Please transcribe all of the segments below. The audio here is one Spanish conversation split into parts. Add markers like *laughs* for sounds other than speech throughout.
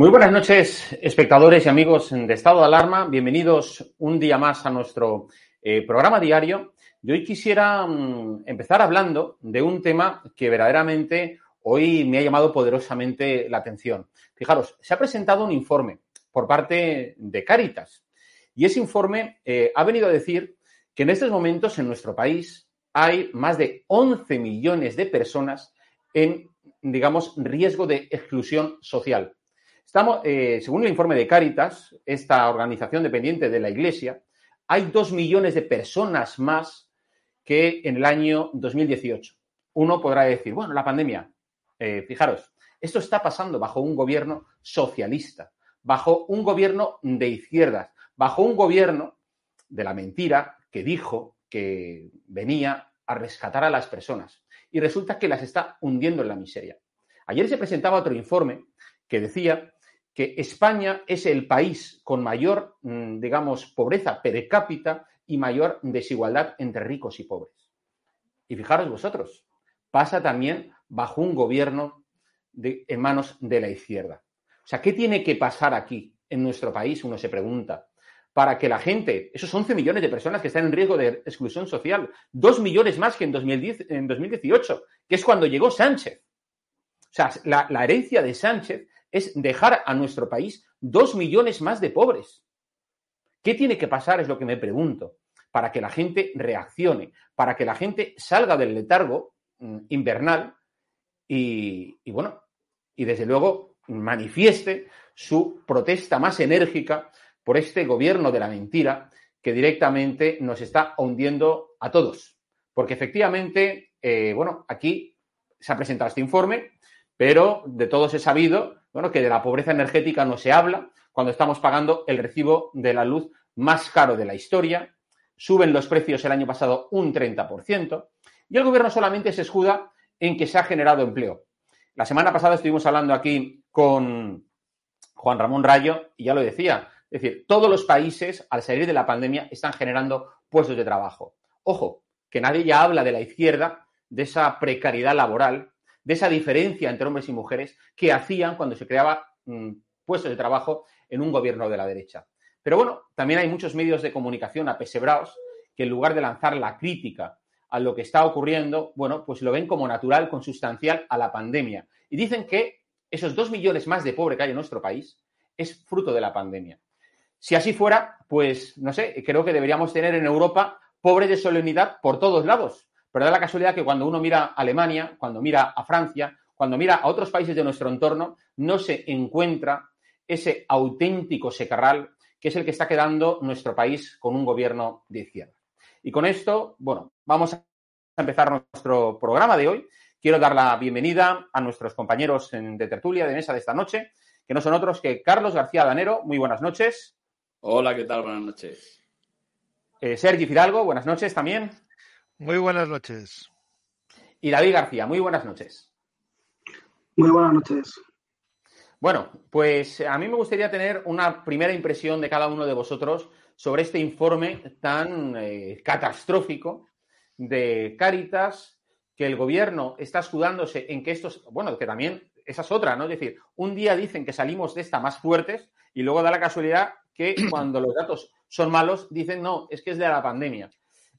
Muy buenas noches, espectadores y amigos de Estado de Alarma. Bienvenidos un día más a nuestro eh, programa diario. Y hoy quisiera mm, empezar hablando de un tema que verdaderamente hoy me ha llamado poderosamente la atención. Fijaros, se ha presentado un informe por parte de Cáritas y ese informe eh, ha venido a decir que en estos momentos en nuestro país hay más de 11 millones de personas en, digamos, riesgo de exclusión social. Eh, según el informe de Cáritas, esta organización dependiente de la Iglesia, hay dos millones de personas más que en el año 2018. Uno podrá decir, bueno, la pandemia, eh, fijaros, esto está pasando bajo un gobierno socialista, bajo un gobierno de izquierdas, bajo un gobierno de la mentira que dijo que venía a rescatar a las personas. Y resulta que las está hundiendo en la miseria. Ayer se presentaba otro informe que decía que España es el país con mayor, mm, digamos, pobreza per cápita y mayor desigualdad entre ricos y pobres. Y fijaros vosotros, pasa también bajo un gobierno de, en manos de la izquierda. O sea, ¿qué tiene que pasar aquí en nuestro país? Uno se pregunta. Para que la gente, esos 11 millones de personas que están en riesgo de exclusión social, dos millones más que en, 2010, en 2018, que es cuando llegó Sánchez. O sea, la herencia de Sánchez es dejar a nuestro país dos millones más de pobres. ¿Qué tiene que pasar? Es lo que me pregunto, para que la gente reaccione, para que la gente salga del letargo mm, invernal y, bueno, y desde luego manifieste su protesta más enérgica por este gobierno de la mentira que directamente nos está hundiendo a todos. Porque efectivamente, eh, bueno, aquí se ha presentado este informe, pero de todos he sabido bueno, que de la pobreza energética no se habla cuando estamos pagando el recibo de la luz más caro de la historia. Suben los precios el año pasado un 30% y el gobierno solamente se escuda en que se ha generado empleo. La semana pasada estuvimos hablando aquí con Juan Ramón Rayo y ya lo decía. Es decir, todos los países al salir de la pandemia están generando puestos de trabajo. Ojo, que nadie ya habla de la izquierda, de esa precariedad laboral, de esa diferencia entre hombres y mujeres que hacían cuando se creaba mm, puestos de trabajo en un gobierno de la derecha. Pero bueno, también hay muchos medios de comunicación apesebrados que en lugar de lanzar la crítica a lo que está ocurriendo, bueno, pues lo ven como natural, consustancial a la pandemia. Y dicen que esos dos millones más de pobres que hay en nuestro país es fruto de la pandemia. Si así fuera, pues no sé, creo que deberíamos tener en Europa pobres de solemnidad por todos lados. Pero da la casualidad que cuando uno mira a Alemania, cuando mira a Francia, cuando mira a otros países de nuestro entorno, no se encuentra ese auténtico secarral que es el que está quedando nuestro país con un gobierno de izquierda. Y con esto, bueno, vamos a empezar nuestro programa de hoy. Quiero dar la bienvenida a nuestros compañeros de tertulia de mesa de esta noche, que no son otros que Carlos García Danero. Muy buenas noches. Hola, ¿qué tal? Buenas noches. Eh, Sergi Fidalgo, buenas noches también. Muy buenas noches. Y David García, muy buenas noches. Muy buenas noches. Bueno, pues a mí me gustaría tener una primera impresión de cada uno de vosotros sobre este informe tan eh, catastrófico de Cáritas, que el gobierno está escudándose en que estos, bueno, que también esa es otra, ¿no? Es decir, un día dicen que salimos de esta más fuertes y luego da la casualidad que *clears throat* cuando los datos son malos dicen, no, es que es de la pandemia.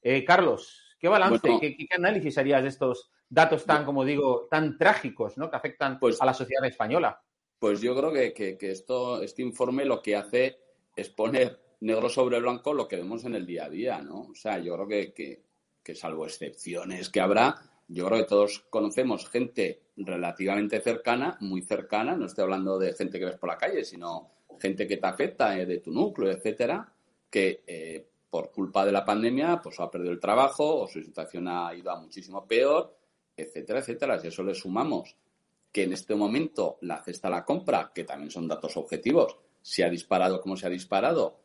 Eh, Carlos, ¿qué balance, qué, análisis harías de estos datos tan, como digo, tan trágicos, ¿no? Que afectan pues, a la sociedad española. Pues yo creo que, esto, este informe lo que hace es poner negro sobre blanco lo que vemos en el día a día, ¿no? O sea, yo creo que, que salvo excepciones que habrá, yo creo que todos conocemos gente relativamente cercana, muy cercana, no estoy hablando de gente que ves por la calle, sino gente que te afecta eh, de tu núcleo, etcétera, que eh, por culpa de la pandemia pues ha perdido el trabajo o su situación ha ido a muchísimo peor, etcétera, etcétera. Si eso le sumamos que en este momento la cesta a la compra, que también son datos objetivos, se ha disparado como se ha disparado,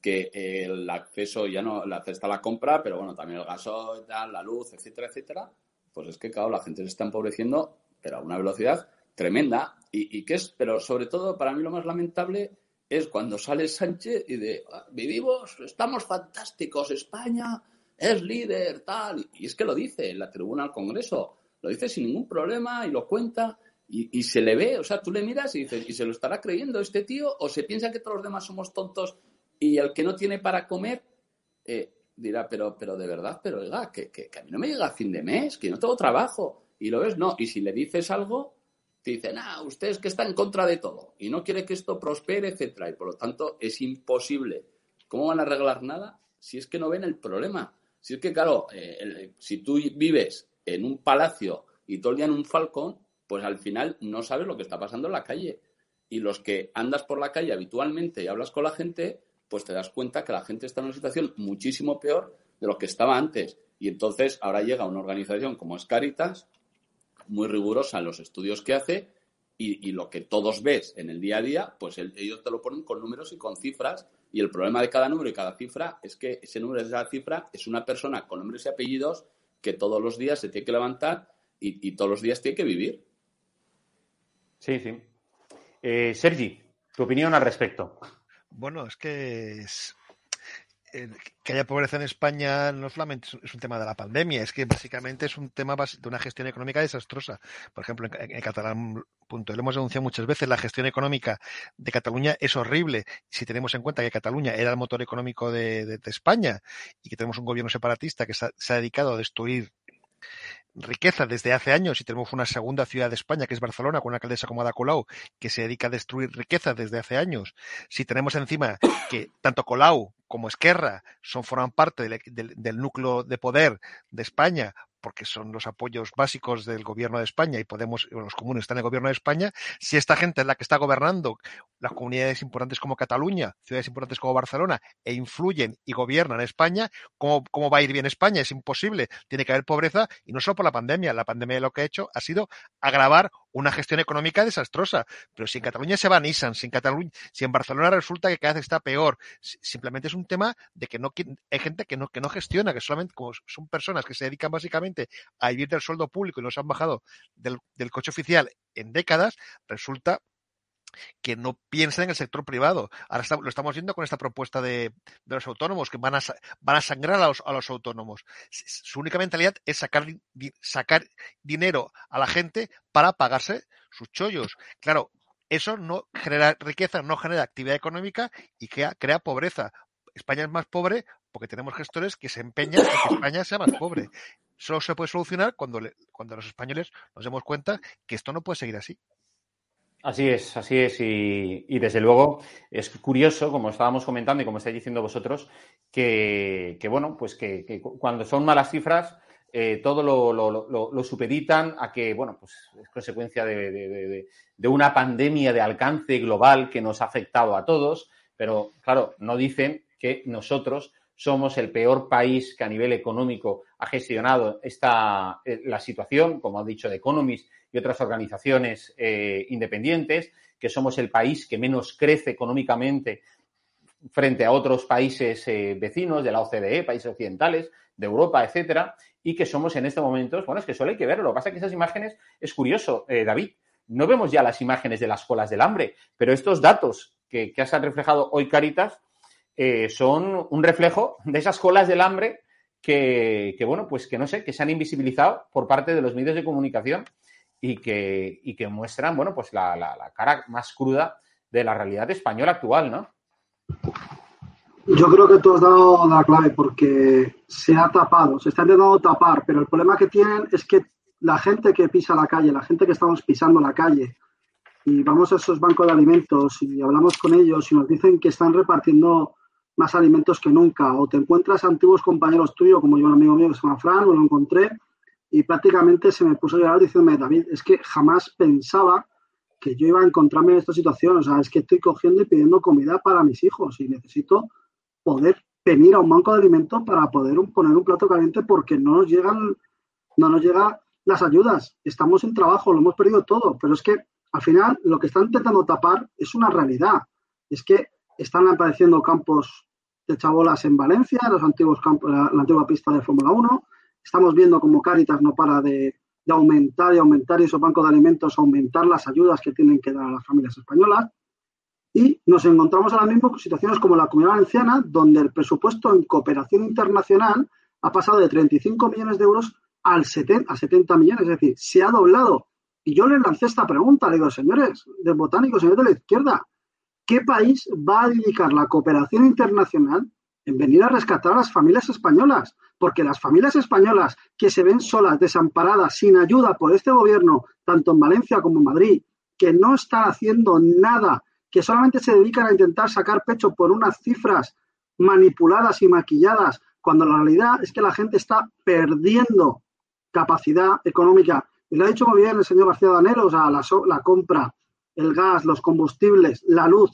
que el acceso ya no, la cesta a la compra, pero bueno, también el gasoil, la luz, etcétera, etcétera, pues es que, claro, la gente se está empobreciendo, pero a una velocidad tremenda. Y, y que es, pero sobre todo, para mí lo más lamentable es cuando sale Sánchez y de ah, vivimos, estamos fantásticos, España es líder, tal. Y es que lo dice en la tribuna al Congreso, lo dice sin ningún problema y lo cuenta. Y, se le ve, o sea, tú le miras y dices, ¿y se lo estará creyendo este tío? ¿O se piensa que todos los demás somos tontos y el que no tiene para comer eh, dirá, pero, pero de verdad, pero oiga, que, que, que, a mí no me llega a fin de mes, que no tengo trabajo. Y lo ves, no. Y si le dices algo, te dicen, ah, usted es que está en contra de todo y no quiere que esto prospere, etcétera. Y por lo tanto es imposible. ¿Cómo van a arreglar nada si es que no ven el problema? Si es que, claro, eh, si tú vives en un palacio y todo el día en un falcón, pues al final no sabes lo que está pasando en la calle. Y los que andas por la calle habitualmente y hablas con la gente, pues te das cuenta que la gente está en una situación muchísimo peor de lo que estaba antes. Y entonces ahora llega una organización como es Caritas, muy rigurosa en los estudios que hace y, lo que todos ves en el día a día, pues ellos te lo ponen con números y con cifras. Y el problema de cada número y cada cifra es que ese número de esa cifra es una persona con nombres y apellidos que todos los días se tiene que levantar y, todos los días tiene que vivir. Sí, sí. Eh, Sergi, tu opinión al respecto. Bueno, es que es, que haya pobreza en España no solamente es un tema de la pandemia, es que básicamente es un tema de una gestión económica desastrosa. Por ejemplo, en, Catalán, lo hemos denunciado muchas veces, la gestión económica de Cataluña es horrible. Si tenemos en cuenta que Cataluña era el motor económico de, España y que tenemos un gobierno separatista que se ha dedicado a destruir riqueza desde hace años y tenemos una segunda ciudad de España que es Barcelona con una alcaldesa como Ada Colau que se dedica a destruir riqueza desde hace años. Si tenemos encima que tanto Colau como Esquerra son forman parte del núcleo de poder de España porque son los apoyos básicos del gobierno de España y Podemos, los comunes están en el gobierno de España, si esta gente es la que está gobernando las comunidades importantes como Cataluña, ciudades importantes como Barcelona, e influyen y gobiernan España, ¿cómo, ¿cómo va a ir bien España? Es imposible. Tiene que haber pobreza y no solo por la pandemia. La pandemia lo que ha hecho ha sido agravar una gestión económica desastrosa. Pero si en Cataluña se va Nissan, si en Cataluña, si en Barcelona resulta que cada vez está peor, simplemente es un tema de que no hay gente que no, que no gestiona, que solamente como son personas que se dedican básicamente a vivir del sueldo público y no se han bajado del coche oficial en décadas, resulta que no piensen en el sector privado. Ahora lo estamos viendo con esta propuesta de, los autónomos, que van a, van a sangrar a los, a los autónomos. Su única mentalidad es sacar, sacar dinero a la gente para pagarse sus chollos. Claro, eso no genera riqueza, no genera actividad económica y crea, crea pobreza. España es más pobre porque tenemos gestores que se empeñan en que España sea más pobre. solo se puede solucionar cuando, cuando los españoles nos demos cuenta que esto no puede seguir así. Así es, así es. Y, desde luego es curioso, como estábamos comentando y como estáis diciendo vosotros, que, bueno, pues que, cuando son malas cifras, eh, todo lo, supeditan a que, bueno, pues es consecuencia de, una pandemia de alcance global que nos ha afectado a todos, pero claro, no dicen que nosotros somos el peor país que a nivel económico ha gestionado esta, eh, la situación, como ha dicho The Economist y otras organizaciones eh, independientes, que somos el país que menos crece económicamente frente a otros países eh, vecinos de la OCDE, países occidentales, de Europa, etcétera, y que somos en este momento, bueno, es que solo hay que verlo. Lo que pasa es que esas imágenes, es curioso, eh, David, no vemos ya las imágenes de las colas del hambre, pero estos datos que, que has reflejado hoy, Caritas, son un reflejo de esas colas del hambre que, que, bueno, pues que no sé, que se han invisibilizado por parte de los medios de comunicación y que, y que muestran, bueno, pues la, la, cara más cruda de la realidad española actual, ¿no? Yo creo que tú has dado la clave porque se ha tapado, se está intentando tapar, pero el problema que tienen es que la gente que pisa la calle, la gente que estamos pisando la calle y vamos a esos bancos de alimentos y hablamos con ellos y nos dicen que están repartiendo más alimentos que nunca o te encuentras antiguos compañeros tuyos, como yo un amigo mío que se llama Fran, lo encontré y prácticamente se me puso a llorar diciéndome, David, es que jamás pensaba que yo iba a encontrarme en esta situación. O sea, es que estoy cogiendo y pidiendo comida para mis hijos y necesito poder venir a un banco de alimentos para poder poner un plato caliente porque no nos llegan, no nos llegan las ayudas. Estamos en trabajo, lo hemos perdido todo, pero es que al final lo que están intentando tapar es una realidad. Es que están apareciendo campos de chabolas en Valencia, los antiguos campos, la, la antigua pista de Fórmula 1, Estamos viendo como Cáritas no para de, aumentar y aumentar esos bancos de alimentos, aumentar las ayudas que tienen que dar a las familias españolas. Y nos encontramos ahora mismo con situaciones como la Comunidad Valenciana, donde el presupuesto en cooperación internacional ha pasado de 35 millones de euros al 70, a 70 millones, es decir, se ha doblado. Y yo les lancé esta pregunta, le digo, señores de botánicos, señores de la izquierda, ¿qué país va a dedicar la cooperación internacional en venir a rescatar a las familias españolas? Porque las familias españolas que se ven solas, desamparadas, sin ayuda por este gobierno, tanto en Valencia como en Madrid, que no están haciendo nada, que solamente se dedican a intentar sacar pecho por unas cifras manipuladas y maquilladas, cuando la realidad es que la gente está perdiendo capacidad económica. Y lo ha dicho muy bien el señor García Danero, o sea, la, la compra, el gas, los combustibles, la luz,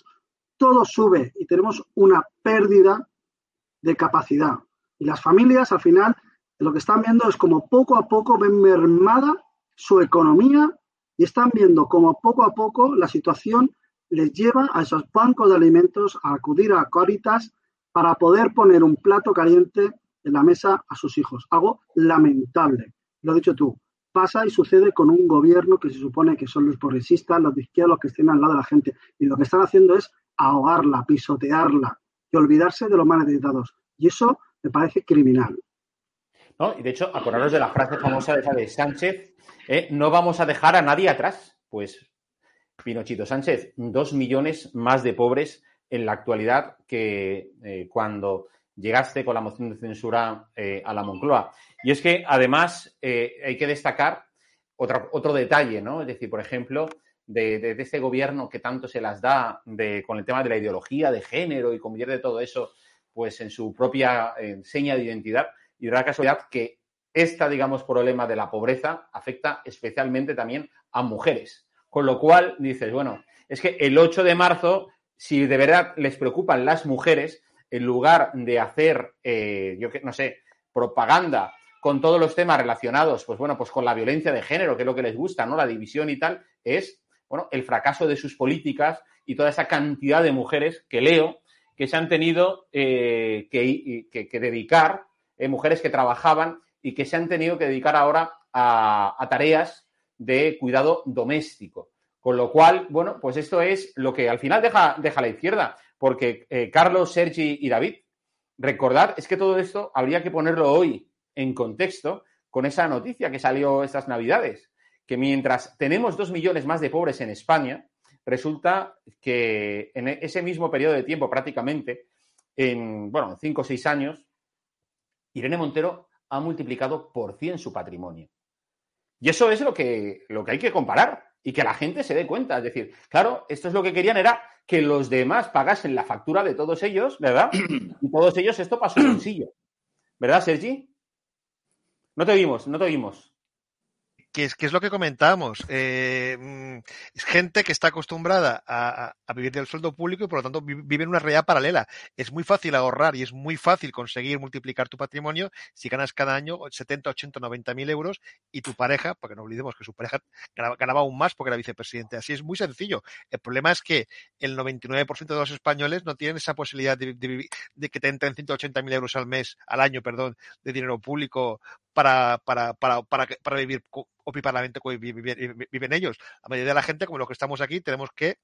todo sube y tenemos una pérdida de capacidad. Y las familias, al final, lo que están viendo es como poco a poco ven mermada su economía y están viendo como poco a poco la situación les lleva a esos bancos de alimentos a acudir a Caritas para poder poner un plato caliente en la mesa a sus hijos. Algo lamentable. Lo has dicho tú. Pasa y sucede con un gobierno que se supone que son los progresistas, los de izquierda, los que estén al lado de la gente. Y lo que están haciendo es ahogarla, pisotearla y olvidarse de los más necesitados. Y eso me parece criminal. ¿No? Y de hecho, acordaros de la frase famosa de, de Sánchez, ¿eh? no vamos a dejar a nadie atrás. Pues, Pinochito Sánchez, dos millones más de pobres en la actualidad que eh, cuando llegaste con la moción de censura eh, a la Moncloa. Y es que, además, hay que destacar otro, otro detalle, ¿no? Es decir, por ejemplo, de, de, ese gobierno que tanto se las da de, con el tema de la ideología de género y convierte todo eso pues en su propia seña de identidad. Y de la casualidad que esta, digamos, problema de la pobreza afecta especialmente también a mujeres. Con lo cual dices, bueno, es que el 8 de marzo, si de verdad les preocupan las mujeres, en lugar de hacer, eh, yo que no sé, propaganda con todos los temas relacionados, pues bueno, pues con la violencia de género, que es lo que les gusta, ¿no? La división y tal, es, bueno, el fracaso de sus políticas y toda esa cantidad de mujeres que leo que se han tenido eh, que, dedicar, eh, mujeres que trabajaban y que se han tenido que dedicar ahora a, tareas de cuidado doméstico. Con lo cual, bueno, pues esto es lo que al final deja, deja la izquierda, porque eh, Carlos, Sergi y David, recordad, es que todo esto habría que ponerlo hoy en contexto con esa noticia que salió estas navidades, que mientras tenemos dos millones más de pobres en España, resulta que en ese mismo periodo de tiempo, prácticamente, en, bueno, cinco o seis años, Irene Montero ha multiplicado por 100 su patrimonio. Y eso es lo que, lo que hay que comparar y que la gente se dé cuenta. Es decir, claro, esto es lo que querían, era que los demás pagasen la factura de todos ellos, ¿verdad? *clears throat* Y todos ellos esto pasó su bolsillo. ¿Verdad, Sergi? No te vimos, no te vimos que es, lo que comentábamos. Eh, mm, es gente que está acostumbrada a, a, vivir del sueldo público y por lo tanto vive en una realidad paralela. Es muy fácil ahorrar y es muy fácil conseguir multiplicar tu patrimonio si ganas cada año 70, 80, 90 mil euros y tu pareja, porque no olvidemos que su pareja ganaba, aún más porque era vicepresidente. Así es muy sencillo. El problema es que el 99% de los españoles no tienen esa posibilidad de, de, de que te entren 180 mil euros al mes, al año, perdón, de dinero público para, para, para, para, para vivir opíparamente viven ellos. La mayoría de la gente, como los que estamos aquí, tenemos que,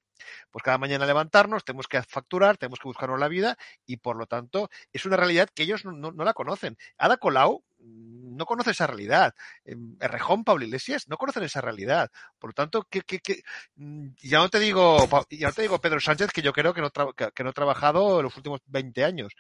pues cada mañana levantarnos, tenemos que facturar, tenemos que buscarnos la vida y por lo tanto es una realidad que ellos no, la conocen. Ada Colau no conoce esa realidad. Errejón, Pablo Iglesias, no conocen esa realidad. Por lo tanto, mm, ya no te digo, ya no te digo Pedro Sánchez, que yo creo que no, que no ha trabajado en los últimos 20 años.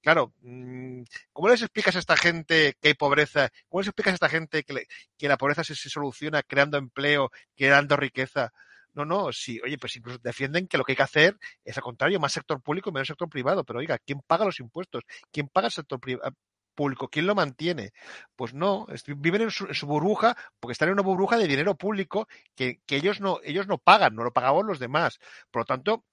Claro, mm, ¿cómo les explicas a esta gente que hay pobreza? ¿Cómo les explicas a esta gente que, le, que la pobreza se, soluciona creando empleo, creando riqueza? No, no, sí, oye, pues incluso defienden que lo que hay que hacer es al contrario, más sector público y menos sector privado. Pero oiga, ¿quién paga los impuestos? ¿Quién paga el sector privado? público. ¿Quién lo mantiene? Pues no, viven en su, en su, burbuja porque están en una burbuja de dinero público que, ellos, no, ellos no pagan, no lo pagamos los demás. Por lo tanto,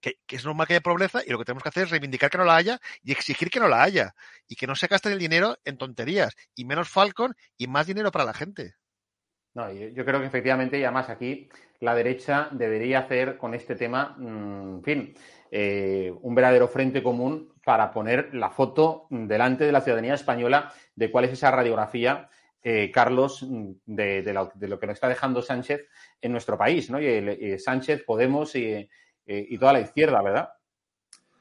que, es normal que haya pobreza y lo que tenemos que hacer es reivindicar que no la haya y exigir que no la haya y que no se gasten el dinero en tonterías y menos Falcon y más dinero para la gente. No, yo, creo que efectivamente y además aquí la derecha debería hacer con este tema, mmm, en fin, eh, un verdadero frente común para poner la foto delante de la ciudadanía española de cuál es esa radiografía, eh, Carlos, de, de, lo, que nos está dejando Sánchez en nuestro país, ¿no? Y Sánchez, Podemos y, eh, y, toda la izquierda, ¿verdad?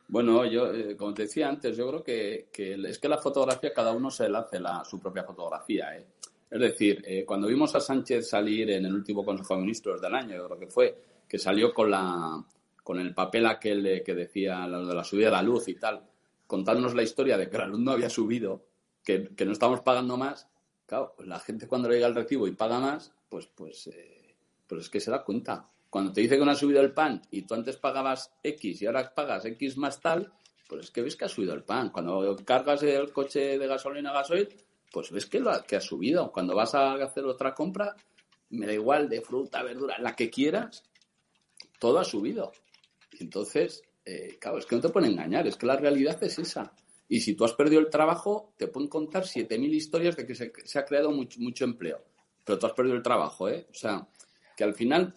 Bueno, yo, como te decía antes, yo creo que, es que la fotografía cada uno se le hace la, su propia fotografía. ¿eh? Es decir, eh, cuando vimos a Sánchez salir en el último Consejo de Ministros del año, creo que fue, que salió con la, con el papel aquel que decía lo de la subida de la luz y tal, contándonos la historia de que la luz no había subido, que, que no estamos pagando más, claro, pues la gente cuando le llega el recibo y paga más, pues, pues, eh, pues es que se da cuenta. Cuando te dice que no ha subido el pan y tú antes pagabas X y ahora pagas X más tal, pues es que ves que ha subido el pan. Cuando cargas el coche de gasolina a gasoil, pues ves que, lo ha, que ha subido. Cuando vas a hacer otra compra, me da igual de fruta, verdura, la que quieras, todo ha subido. Entonces, eh, claro, es que no te pueden engañar, es que la realidad es esa. Y si tú has perdido el trabajo, te pueden contar 7.000 historias de que se, ha creado mucho, mucho empleo. Pero tú has perdido el trabajo, ¿eh? O sea, que al final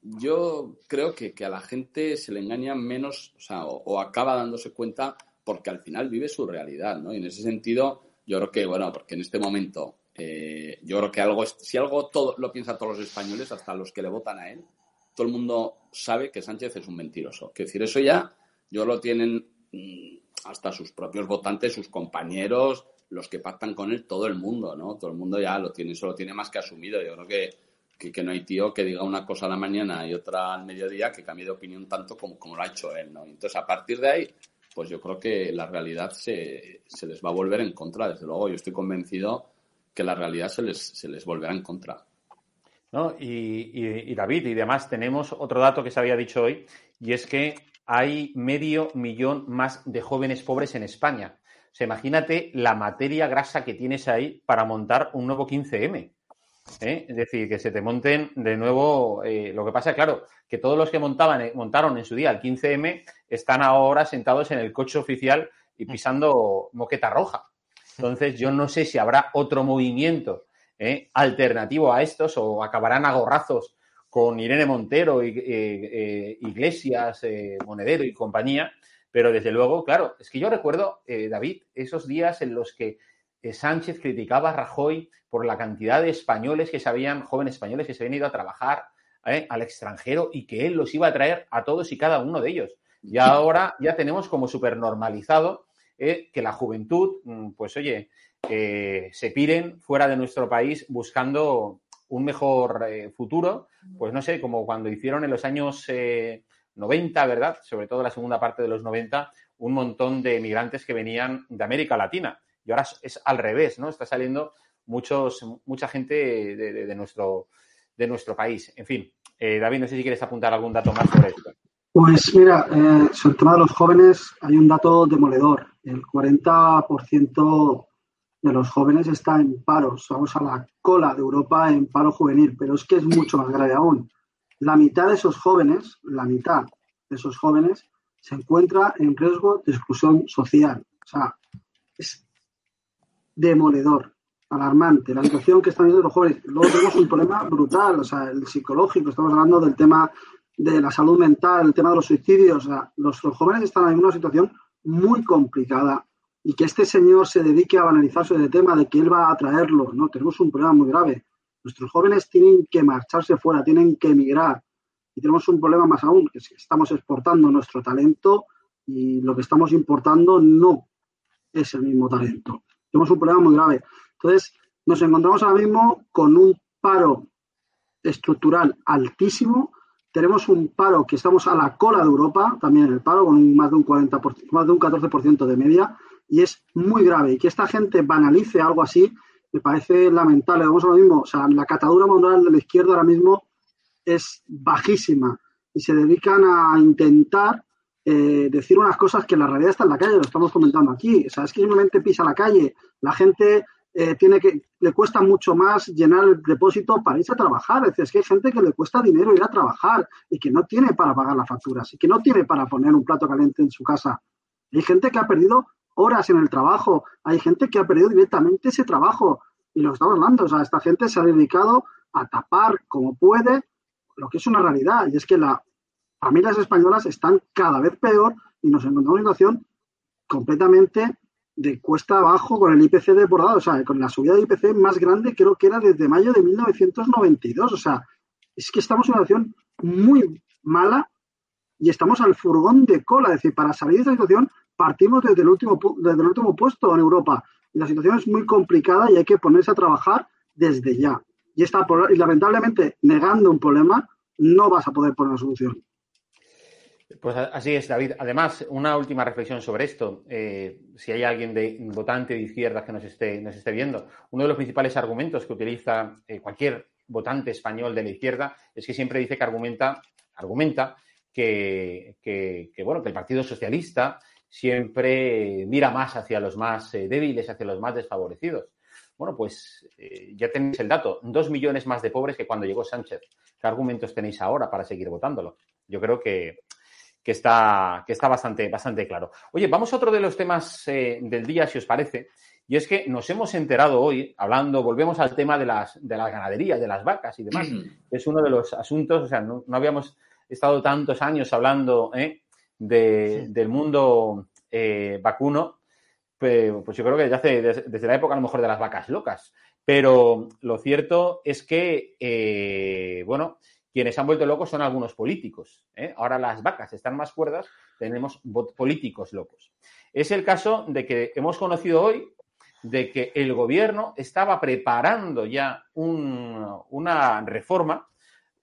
yo creo que, que a la gente se le engaña menos, o sea, o, o, acaba dándose cuenta porque al final vive su realidad, ¿no? Y en ese sentido, yo creo que, bueno, porque en este momento, eh, yo creo que algo, si algo todo, lo piensan todos los españoles, hasta los que le votan a él, todo el mundo sabe que Sánchez es un mentiroso. Que decir, eso ya yo lo tienen mmm, hasta sus propios votantes, sus compañeros, los que pactan con él, todo el mundo, ¿no? Todo el mundo ya lo tiene, eso lo tiene más que asumido. Yo creo que, que, que, no hay tío que diga una cosa a la mañana y otra al mediodía que cambie de opinión tanto como, como lo ha hecho él, ¿no? Entonces, a partir de ahí, pues yo creo que la realidad se, se les va a volver en contra. Desde luego, yo estoy convencido que la realidad se les, se les volverá en contra. ¿no? Y, y, y, David, y además tenemos otro dato que se había dicho hoy, y es que hay medio millón más de jóvenes pobres en España. O sea, imagínate la materia grasa que tienes ahí para montar un nuevo 15M. ¿Eh? Es decir, que se te monten de nuevo. Eh, lo que pasa, claro, que todos los que montaban, eh, montaron en su día el 15M están ahora sentados en el coche oficial y pisando moqueta roja. Entonces, yo no sé si habrá otro movimiento ¿eh? alternativo a estos o acabarán a gorrazos con Irene Montero, y, Iglesias, eh, Monedero y compañía. Pero desde luego, claro, es que yo recuerdo, eh, David, esos días en los que Sánchez criticaba a Rajoy por la cantidad de españoles que se habían, jóvenes españoles que se habían ido a trabajar al extranjero y que él los iba a traer a todos y cada uno de ellos. Y ahora ya tenemos como súper normalizado que la juventud, mm, pues oye, eh, se piren fuera de nuestro país buscando un mejor eh, futuro, pues no sé, como cuando hicieron en los años eh, 90, ¿verdad? Sobre todo la segunda parte de los 90, un montón de migrantes que venían de América Latina, y ahora es al revés, ¿no? Está saliendo muchos, mucha gente de, nuestro, de nuestro país. En fin, eh, David, no sé si quieres apuntar algún dato más sobre esto. Pues mira, eh, sobre el tema de los jóvenes hay un dato demoledor. El 40% de los jóvenes está en paro. Somos a la cola de Europa en paro juvenil, pero es que es mucho más grave aún. La mitad de esos jóvenes, la mitad de esos jóvenes se encuentra en riesgo de exclusión social. O sea, es demoledor, alarmante la situación que están viviendo los jóvenes. Luego tenemos un problema brutal, o sea, el psicológico, estamos hablando del tema de la salud mental, el tema de los suicidios. O sea, los, jóvenes están en una situación muy complicada y que este señor se dedique a banalizar sobre el tema de que él va a traerlo, ¿no? Tenemos un problema muy grave. Nuestros jóvenes tienen que marcharse fuera, tienen que emigrar. Y tenemos un problema más aún, que estamos exportando nuestro talento y lo que estamos importando no es el mismo talento. Tenemos un problema muy grave. Entonces, nos encontramos ahora mismo con un paro estructural altísimo. Tenemos un paro que estamos a la cola de Europa, también el paro, con más de un 40%, más de un 14% de media, y es muy grave. Y que esta gente banalice algo así me parece lamentable. Vamos a lo mismo, o sea, la catadura moral de la izquierda ahora mismo es bajísima y se dedican a intentar eh, decir unas cosas que la realidad está en la calle, lo estamos comentando aquí. O sea, es que simplemente pisa la calle, la gente eh, tiene que, le cuesta mucho más llenar el depósito para irse a trabajar. Es decir, es que hay gente que le cuesta dinero ir a trabajar y que no tiene para pagar las facturas y que no tiene para poner un plato caliente en su casa. Hay gente que ha perdido horas en el trabajo, hay gente que ha perdido directamente ese trabajo y lo estamos hablando. O sea, esta gente se ha dedicado a tapar como puede lo que es una realidad y es que las familias españolas están cada vez peor y nos encontramos en una situación completamente de cuesta abajo con el IPC desbordado, o sea, con la subida de IPC más grande creo que era desde mayo de 1992, o sea, es que estamos en una situación muy mala y estamos al furgón de cola, es decir, para salir de esta situación partimos desde el último, desde el último puesto en Europa y la situación es muy complicada y hay que ponerse a trabajar desde ya. Y, está, y lamentablemente, negando un problema, no vas a poder poner una solución. Pues así es, David. Además, una última reflexión sobre esto. Eh, si hay alguien de votante de izquierda que nos esté, nos esté viendo, uno de los principales argumentos que utiliza eh, cualquier votante español de la izquierda es que siempre dice que argumenta, argumenta que, bueno, que el Partido Socialista siempre mira más hacia los más eh, débiles, hacia los más desfavorecidos. Bueno, pues ya tenéis el dato, dos millones más de pobres que cuando llegó Sánchez. ¿Qué argumentos tenéis ahora para seguir votándolo? Yo creo que, que está, que está bastante, bastante claro. Oye, vamos a otro de los temas eh, del día, si os parece, y es que nos hemos enterado hoy, hablando, volvemos al tema de las, de las ganaderías, de las vacas y demás, *clears throat* es uno de los asuntos, o sea, no, habíamos estado tantos años hablando eh, de, del mundo eh, vacuno, pues yo creo que desde, hace, desde, la época a lo mejor de las vacas locas. Pero lo cierto es que, bueno, quienes han vuelto locos son algunos políticos. ¿eh? Ahora las vacas están más cuerdas, tenemos políticos locos. Es el caso de que hemos conocido hoy de que el gobierno estaba preparando ya una reforma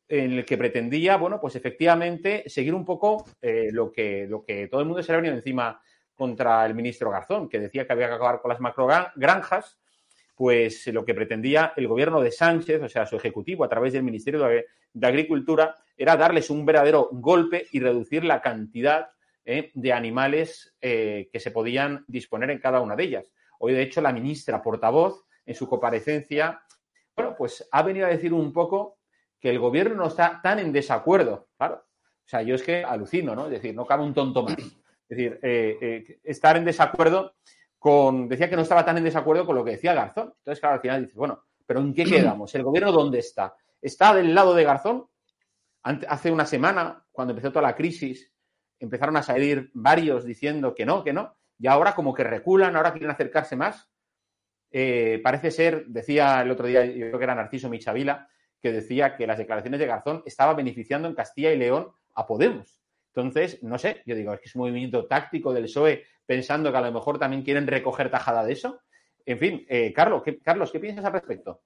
en el que pretendía, bueno, pues efectivamente seguir un poco eh, lo, que, lo que todo el mundo se le ha venido encima contra el ministro Garzón, que decía que había que acabar con las macrogranjas pues lo que pretendía el gobierno de Sánchez, o sea, su ejecutivo a través del Ministerio de, Agricultura, era darles un verdadero golpe y reducir la cantidad eh, de animales eh, que se podían disponer en cada una de ellas. Hoy, de hecho, la ministra portavoz, en su comparecencia, bueno, pues ha venido a decir un poco que el gobierno no está tan en desacuerdo. Claro. O sea, yo es que alucino, ¿no? Es decir, no cabe un tonto más. Es decir, eh, estar en desacuerdo decía que no estaba tan en desacuerdo con lo que decía Garzón. Entonces, claro, al final dice, bueno, pero ¿en qué *clears throat* quedamos? ¿El gobierno dónde está? ¿Está del lado de Garzón? Hace una semana, cuando empezó toda la crisis, empezaron a salir varios diciendo que no, que no, y ahora como que reculan, ahora quieren acercarse más. Eh, parece ser, decía el otro día, yo creo que era Narciso Michavila, que decía que las declaraciones de Garzón estaban beneficiando en Castilla y León a Podemos. Entonces, no sé, yo digo, es que es un movimiento táctico del PSOE pensando que a lo mejor también quieren recoger tajada de eso. En fin, eh, Carlos, ¿qué, Carlos, ¿qué piensas al respecto?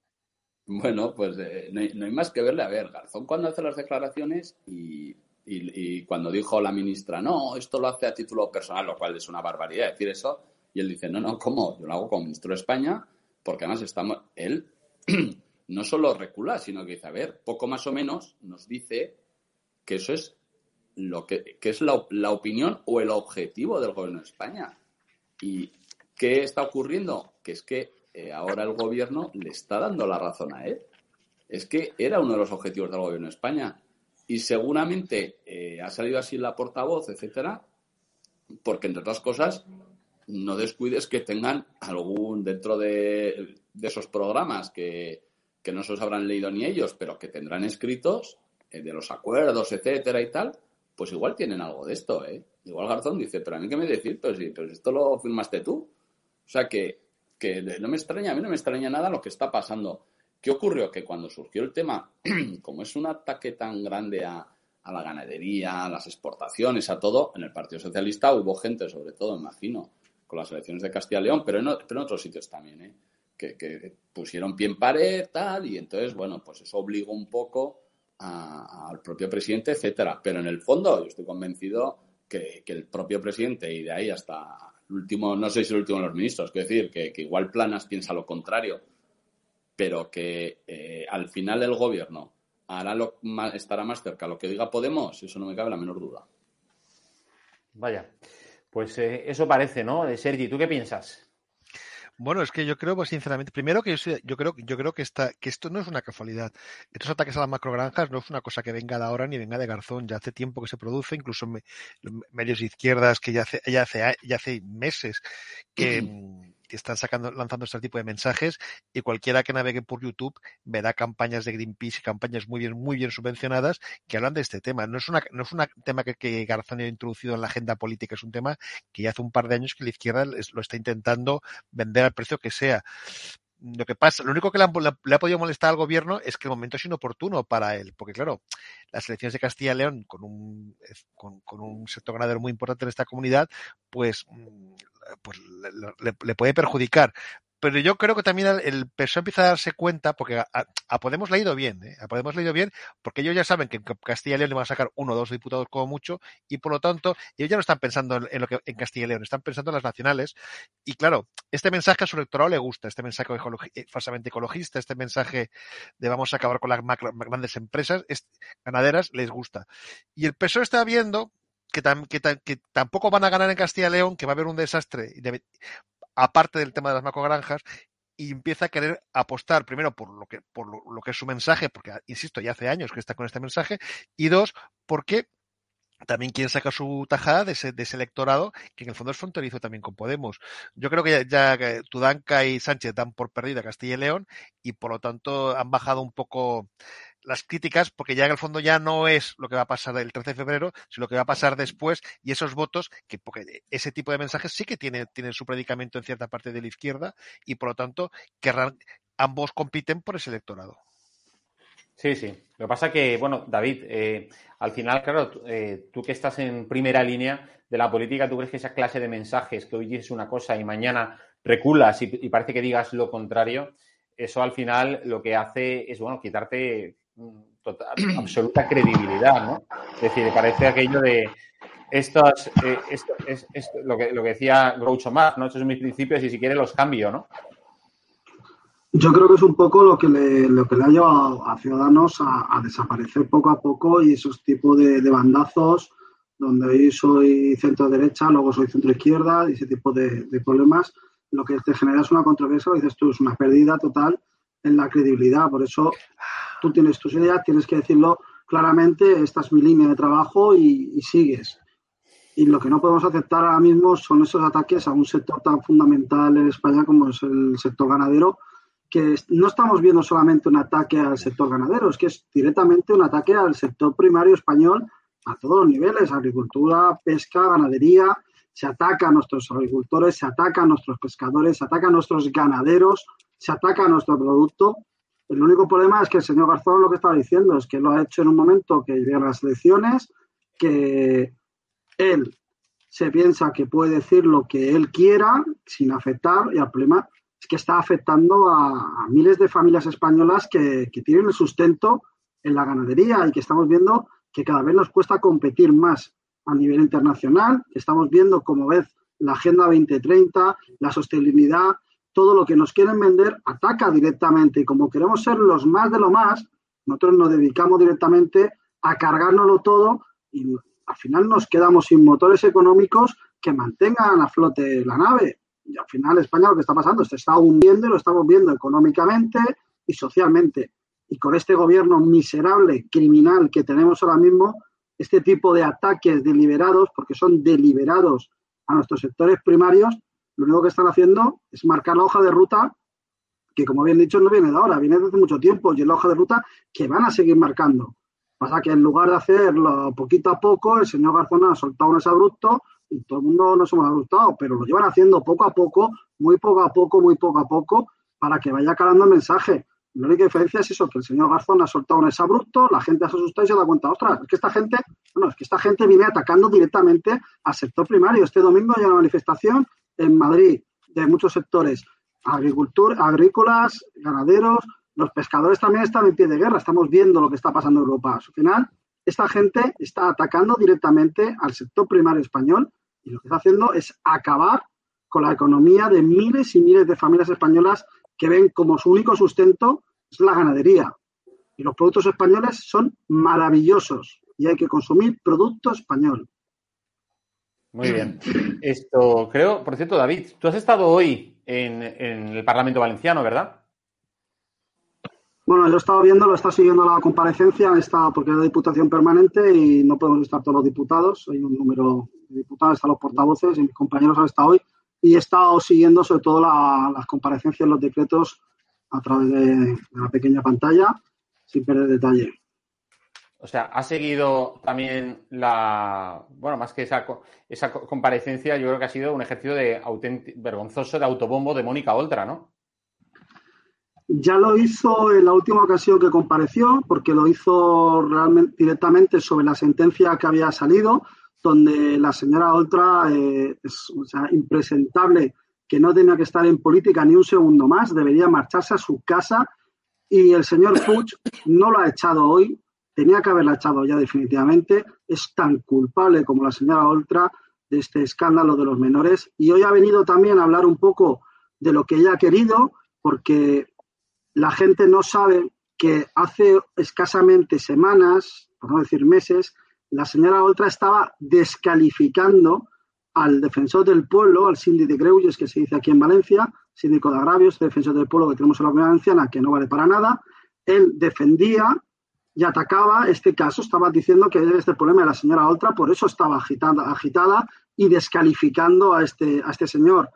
Bueno, pues eh, no, hay, más que verle. A ver, Garzón cuando hace las declaraciones y, cuando dijo la ministra, no, esto lo hace a título personal, lo cual es una barbaridad decir eso, Y él dice, no, no, ¿cómo? Yo lo hago como ministro de España, porque además estamos, él *clears throat* no solo recula, sino que dice, a ver, poco más o menos nos dice que eso es lo que, es la, opinión o el objetivo del gobierno de España. ¿Y qué está ocurriendo? Que es que eh, ahora el gobierno le está dando la razón a él. Es que era uno de los objetivos del gobierno de España. Y seguramente eh, ha salido así la portavoz, etcétera, porque entre otras cosas, no descuides que tengan algún dentro de, esos programas que, no se los habrán leído ni ellos, pero que tendrán escritos eh, de los acuerdos, etcétera y tal, pues igual tienen algo de esto, ¿eh? Igual Garzón dice, pero a mí qué me decir, pero si, pero esto lo firmaste tú. O sea que, que no me extraña, a mí no me extraña nada lo que está pasando. ¿Qué ocurrió? Que cuando surgió el tema, *clears throat* como es un ataque tan grande a, la ganadería, a las exportaciones, a todo, en el Partido Socialista hubo gente, sobre todo, imagino, con las elecciones de Castilla y León, pero en, otros sitios también, ¿eh? que, pusieron pie en pared, tal, y entonces, bueno, pues eso obligó un poco al propio presidente, etcétera. Pero en el fondo, yo estoy convencido que, el propio presidente, y de ahí hasta el último, no sé si el último de los ministros, quiero decir, que, que igual Planas piensa lo contrario, pero que eh, al final el gobierno estará más cerca lo que diga Podemos, eso no me cabe la menor duda. Vaya, pues eh, eso parece, ¿no? Eh, Sergi, ¿tú qué piensas? Bueno, es que yo creo, pues, sinceramente, primero que yo, yo creo, yo creo que, esta, que esto no es una casualidad. Estos ataques a las macrogranjas no es una cosa que venga de ahora ni venga de Garzón. Ya hace tiempo que se produce, incluso medios de izquierdas que ya hace, ya hace, ya hace meses que, están sacando, lanzando este tipo de mensajes y cualquiera que navegue por YouTube verá campañas de Greenpeace y campañas muy bien, muy bien subvencionadas que hablan de este tema. No es una, no es un tema que, que Garzón haya introducido en la agenda política, es un tema que ya hace un par de años que la izquierda lo está intentando vender al precio que sea lo que pasa, lo único que le, ha podido molestar al gobierno es que el momento es inoportuno para él, porque claro, las elecciones de Castilla y León con un, con, un sector ganadero muy importante en esta comunidad, pues mm, pues le, puede perjudicar pero yo creo que también el PSOE empieza a darse cuenta, porque a, Podemos le ha ido bien, ¿eh? a Podemos le ha ido bien, porque ellos ya saben que en Castilla y León le van a sacar uno o dos diputados como mucho, y por lo tanto, ellos ya no están pensando en, lo que en Castilla y León, están pensando en las nacionales. Y claro, este mensaje a su electorado le gusta, este mensaje eh, falsamente ecologista, este mensaje de vamos a acabar con las grandes empresas ganaderas, les gusta. Y el PSOE está viendo que, que, tampoco van a ganar en Castilla y León, que va a haber un desastre, aparte del tema de las macrogranjas, y empieza a querer apostar primero por lo que por lo, que es su mensaje, porque insisto, ya hace años que está con este mensaje, y dos, porque también quiere sacar su tajada de ese, de ese, electorado, que en el fondo es fronterizo también con Podemos. Yo creo que ya, ya Tudanca y Sánchez dan por perdida Castilla y León y por lo tanto han bajado un poco las críticas, porque ya en el fondo ya no es lo que va a pasar el 13 de febrero, sino lo que va a pasar después y esos votos, que porque ese tipo de mensajes sí que tiene, tienen su predicamento en cierta parte de la izquierda y por lo tanto querrán, ambos compiten por ese electorado. Sí, sí. Lo que pasa que, bueno, David, eh, al final, claro, eh, tú que estás en primera línea de la política, ¿tú crees que esa clase de mensajes que hoy dices una cosa y mañana reculas y parece que digas lo contrario, eso al final lo que hace es, bueno, quitarte total, absoluta credibilidad, ¿no? Es decir, parece aquello de estos, eh, esto, es, lo, que, lo que decía Groucho Marx, ¿no? Estos son mis principios y si quiere los cambio, ¿no? Yo creo que es un poco lo que le, lo que le ha llevado a Ciudadanos a, desaparecer poco a poco y esos tipos de, bandazos donde hoy soy centro derecha, luego soy centro izquierda y ese tipo de, de problemas, lo que te genera es una controversia, lo dices tú, es una pérdida total en la credibilidad. Por eso tú tienes tus ideas, tienes que decirlo claramente, esta es mi línea de trabajo y, sigues. Y lo que no podemos aceptar ahora mismo son esos ataques a un sector tan fundamental en España como es el sector ganadero, que no estamos viendo solamente un ataque al sector ganadero, es que es directamente un ataque al sector primario español a todos los niveles, agricultura, pesca, ganadería, se ataca a nuestros agricultores, se ataca a nuestros pescadores, se ataca a nuestros ganaderos, se ataca a nuestro producto. El único problema es que el señor Garzón lo que estaba diciendo es que lo ha hecho en un momento que llegan las elecciones, que él se piensa que puede decir lo que él quiera sin afectar y el problema es que está afectando a, miles de familias españolas que, que, tienen el sustento en la ganadería y que estamos viendo que cada vez nos cuesta competir más a nivel internacional. Estamos viendo como vez la Agenda 2030, la sostenibilidad, todo lo que nos quieren vender ataca directamente. Y como queremos ser los más de lo más, nosotros nos dedicamos directamente a cargárnoslo todo y al final nos quedamos sin motores económicos que mantengan a flote la nave. Y al final España lo que está pasando, se está hundiendo y lo estamos viendo económicamente y socialmente. Y con este gobierno miserable, criminal que tenemos ahora mismo, este tipo de ataques deliberados, porque son deliberados a nuestros sectores primarios, lo único que están haciendo es marcar la hoja de ruta, que como bien dicho no viene de ahora, viene desde hace mucho tiempo, y es la hoja de ruta que van a seguir marcando. Pasa que en lugar de hacerlo poquito a poco, el señor Garzón ha soltado un abrupto y todo el mundo nos hemos asustado, pero lo llevan haciendo poco a poco, muy poco a poco, muy poco a poco, para que vaya calando el mensaje. La única diferencia es eso, que el señor Garzón ha soltado un abrupto, la gente se asusta y se da cuenta, ostras, es que esta gente, bueno, es que esta gente viene atacando directamente al sector primario. Este domingo hay una manifestación en Madrid de muchos sectores, agricultura, agrícolas, ganaderos, los pescadores también están en pie de guerra, estamos viendo lo que está pasando en Europa. Al final, esta gente está atacando directamente al sector primario español y lo que está haciendo es acabar con la economía de miles y miles de familias españolas que ven como su único sustento es la ganadería. Y los productos españoles son maravillosos y hay que consumir producto español. Muy bien. *clears throat* Esto, creo, por cierto, David, tú has estado hoy en, el Parlamento Valenciano, ¿verdad? Bueno, yo he estado viendo, lo está siguiendo la comparecencia, estado porque es la Diputación Permanente y no podemos estar todos los diputados, hay un número de diputados, están los portavoces y mis compañeros han estado hoy y he estado siguiendo sobre todo las comparecencias, los decretos a través de, la pequeña pantalla, sin perder detalle. O sea, ha seguido también la, bueno, más que esa, esa comparecencia, yo creo que ha sido un ejercicio de vergonzoso de autobombo de Mónica Oltra, ¿no? Ya lo hizo en la última ocasión que compareció, porque lo hizo realmente directamente sobre la sentencia que había salido, donde la señora Oltra eh, es impresentable, que no tenía que estar en política ni un segundo más, debería marcharse a su casa y el señor Puig no lo ha echado hoy, tenía que haberla echado ya definitivamente, es tan culpable como la señora Oltra de este escándalo de los menores y hoy ha venido también a hablar un poco de lo que ella ha querido, porque la gente no sabe que hace escasamente semanas, por no decir meses, la señora Oltra estaba descalificando al defensor del pueblo, al síndico de Greuges, que se dice aquí en Valencia, síndico de agravios, defensor del pueblo que tenemos en la comunidad valenciana, que no vale para nada. Él defendía y atacaba este caso, estaba diciendo que era este problema de la señora Oltra, por eso estaba agitada, agitada y descalificando a este, a este señor.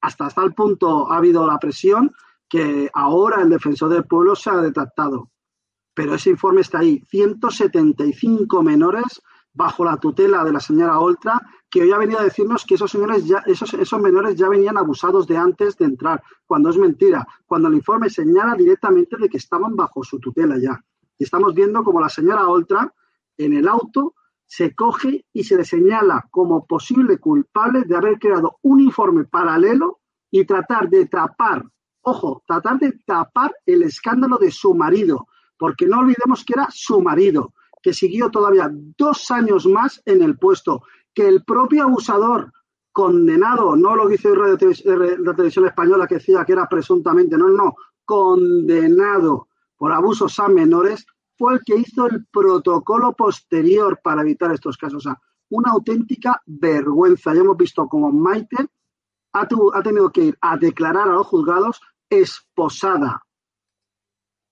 Hasta tal punto ha habido la presión que ahora el defensor del pueblo se ha detractado pero ese informe está ahí. 175 menores bajo la tutela de la señora Oltra, que hoy ha venido a decirnos que esos señores ya, esos, esos menores ya venían abusados de antes de entrar, cuando es mentira, cuando el informe señala directamente de que estaban bajo su tutela ya. Y estamos viendo como la señora Oltra en el auto se coge y se le señala como posible culpable de haber creado un informe paralelo y tratar de tapar, ojo, tratar de tapar el escándalo de su marido, porque no olvidemos que era su marido, que siguió todavía dos años más en el puesto, que el propio abusador condenado, no lo dice la televisión española que decía que era presuntamente, no, no, condenado por abusos a menores, fue el que hizo el protocolo posterior para evitar estos casos. O sea, una auténtica vergüenza. Ya hemos visto como Maite ha, ha tenido que ir a declarar a los juzgados esposada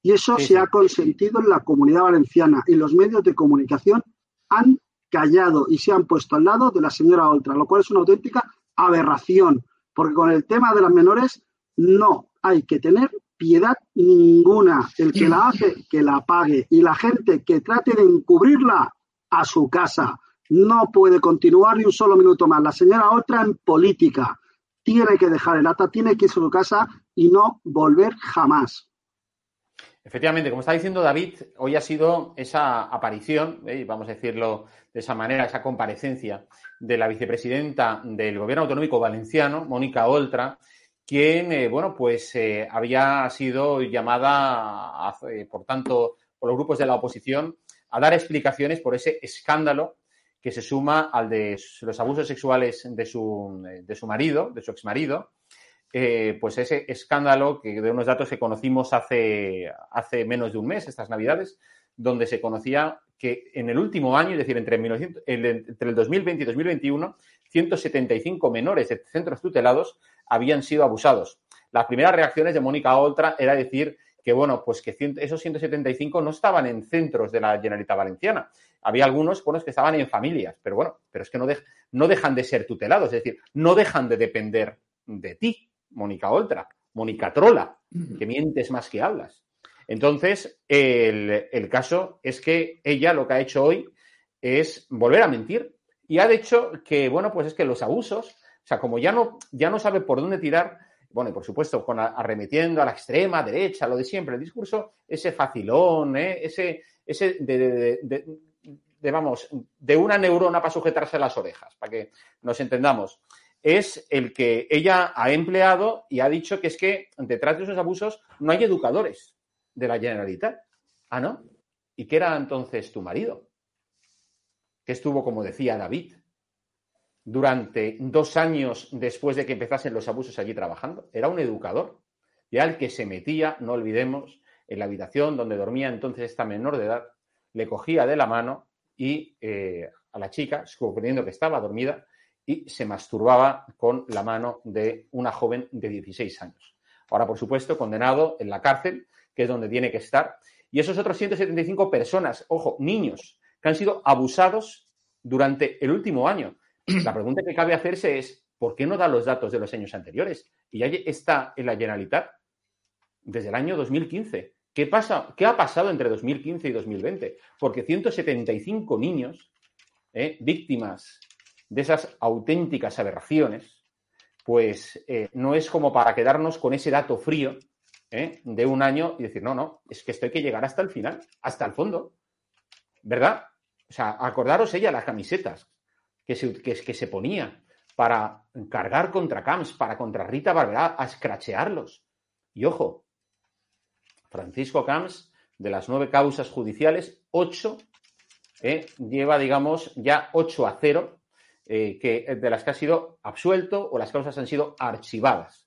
y eso se ha consentido en la comunidad valenciana y los medios de comunicación han callado y se han puesto al lado de la señora Oltra, lo cual es una auténtica aberración, porque con el tema de las menores no hay que tener piedad ninguna. El que la hace, que la pague. Y la gente que trate de encubrirla a su casa. No puede continuar ni un solo minuto más. La señora Oltra en política tiene que dejar el acta, tiene que irse a su casa y no volver jamás. Efectivamente, como está diciendo David, hoy ha sido esa aparición, ¿eh? vamos a decirlo de esa manera, esa comparecencia de la vicepresidenta del Gobierno Autonómico Valenciano, Mónica Oltra, quien, eh, bueno, pues eh, había sido llamada, por tanto, por los grupos de la oposición a dar explicaciones por ese escándalo que se suma al de los abusos sexuales de su, de su marido, de su exmarido, eh, pues ese escándalo que de unos datos que conocimos hace, hace menos de un mes, estas navidades, donde se conocía que en el último año, es decir, entre, 1900, el, entre el 2020 y 2021, 175 menores de centros tutelados habían sido abusados. Las primeras reacciones de Mónica Oltra era decir que, bueno, pues que esos 175 no estaban en centros de la Generalitat Valenciana. Había algunos buenos que estaban en familias, pero bueno, pero es que no, de, no dejan de ser tutelados, es decir, no dejan de depender de ti, Mónica Oltra, Mónica Trola, que mientes más que hablas. Entonces, el, el, caso es que ella lo que ha hecho hoy es volver a mentir y ha dicho que, bueno, pues es que los abusos, o sea, como ya no, ya no sabe por dónde tirar, bueno, y por supuesto, con arremetiendo a la extrema derecha, lo de siempre, el discurso, ese facilón, ¿eh? ese, ese de, vamos, de una neurona para sujetarse las orejas, para que nos entendamos, es el que ella ha empleado y ha dicho que es que detrás de esos abusos no hay educadores de la Generalitat. Ah, ¿no? ¿Y qué era entonces tu marido? Que estuvo, como decía David, durante dos años después de que empezasen los abusos allí trabajando. Era un educador. Y al que se metía, no olvidemos, en la habitación donde dormía entonces esta menor de edad, le cogía de la mano y eh, a la chica, suponiendo que estaba dormida, y se masturbaba con la mano de una joven de 16 años. Ahora, por supuesto, condenado en la cárcel, que es donde tiene que estar. Y esos otros 175 personas, ojo, niños, que han sido abusados durante el último año. La pregunta que cabe hacerse es, ¿por qué no da los datos de los años anteriores? Y ya está en la Generalitat desde el año 2015. ¿Qué, pasa, ¿Qué ha pasado entre 2015 y 2020? Porque 175 niños, eh, víctimas de esas auténticas aberraciones, pues eh, no es como para quedarnos con ese dato frío ¿eh? de un año y decir, no, no, es que esto hay que llegar hasta el final, hasta el fondo. ¿Verdad? O sea, acordaros ella las camisetas que se, que, se ponía para cargar contra Camps, para contra Rita Barberá, a escrachearlos. Y ojo, Francisco Camps, de las nueve causas judiciales, ocho eh, lleva, digamos, ya ocho a cero, eh, que, de las que ha sido absuelto o las causas han sido archivadas.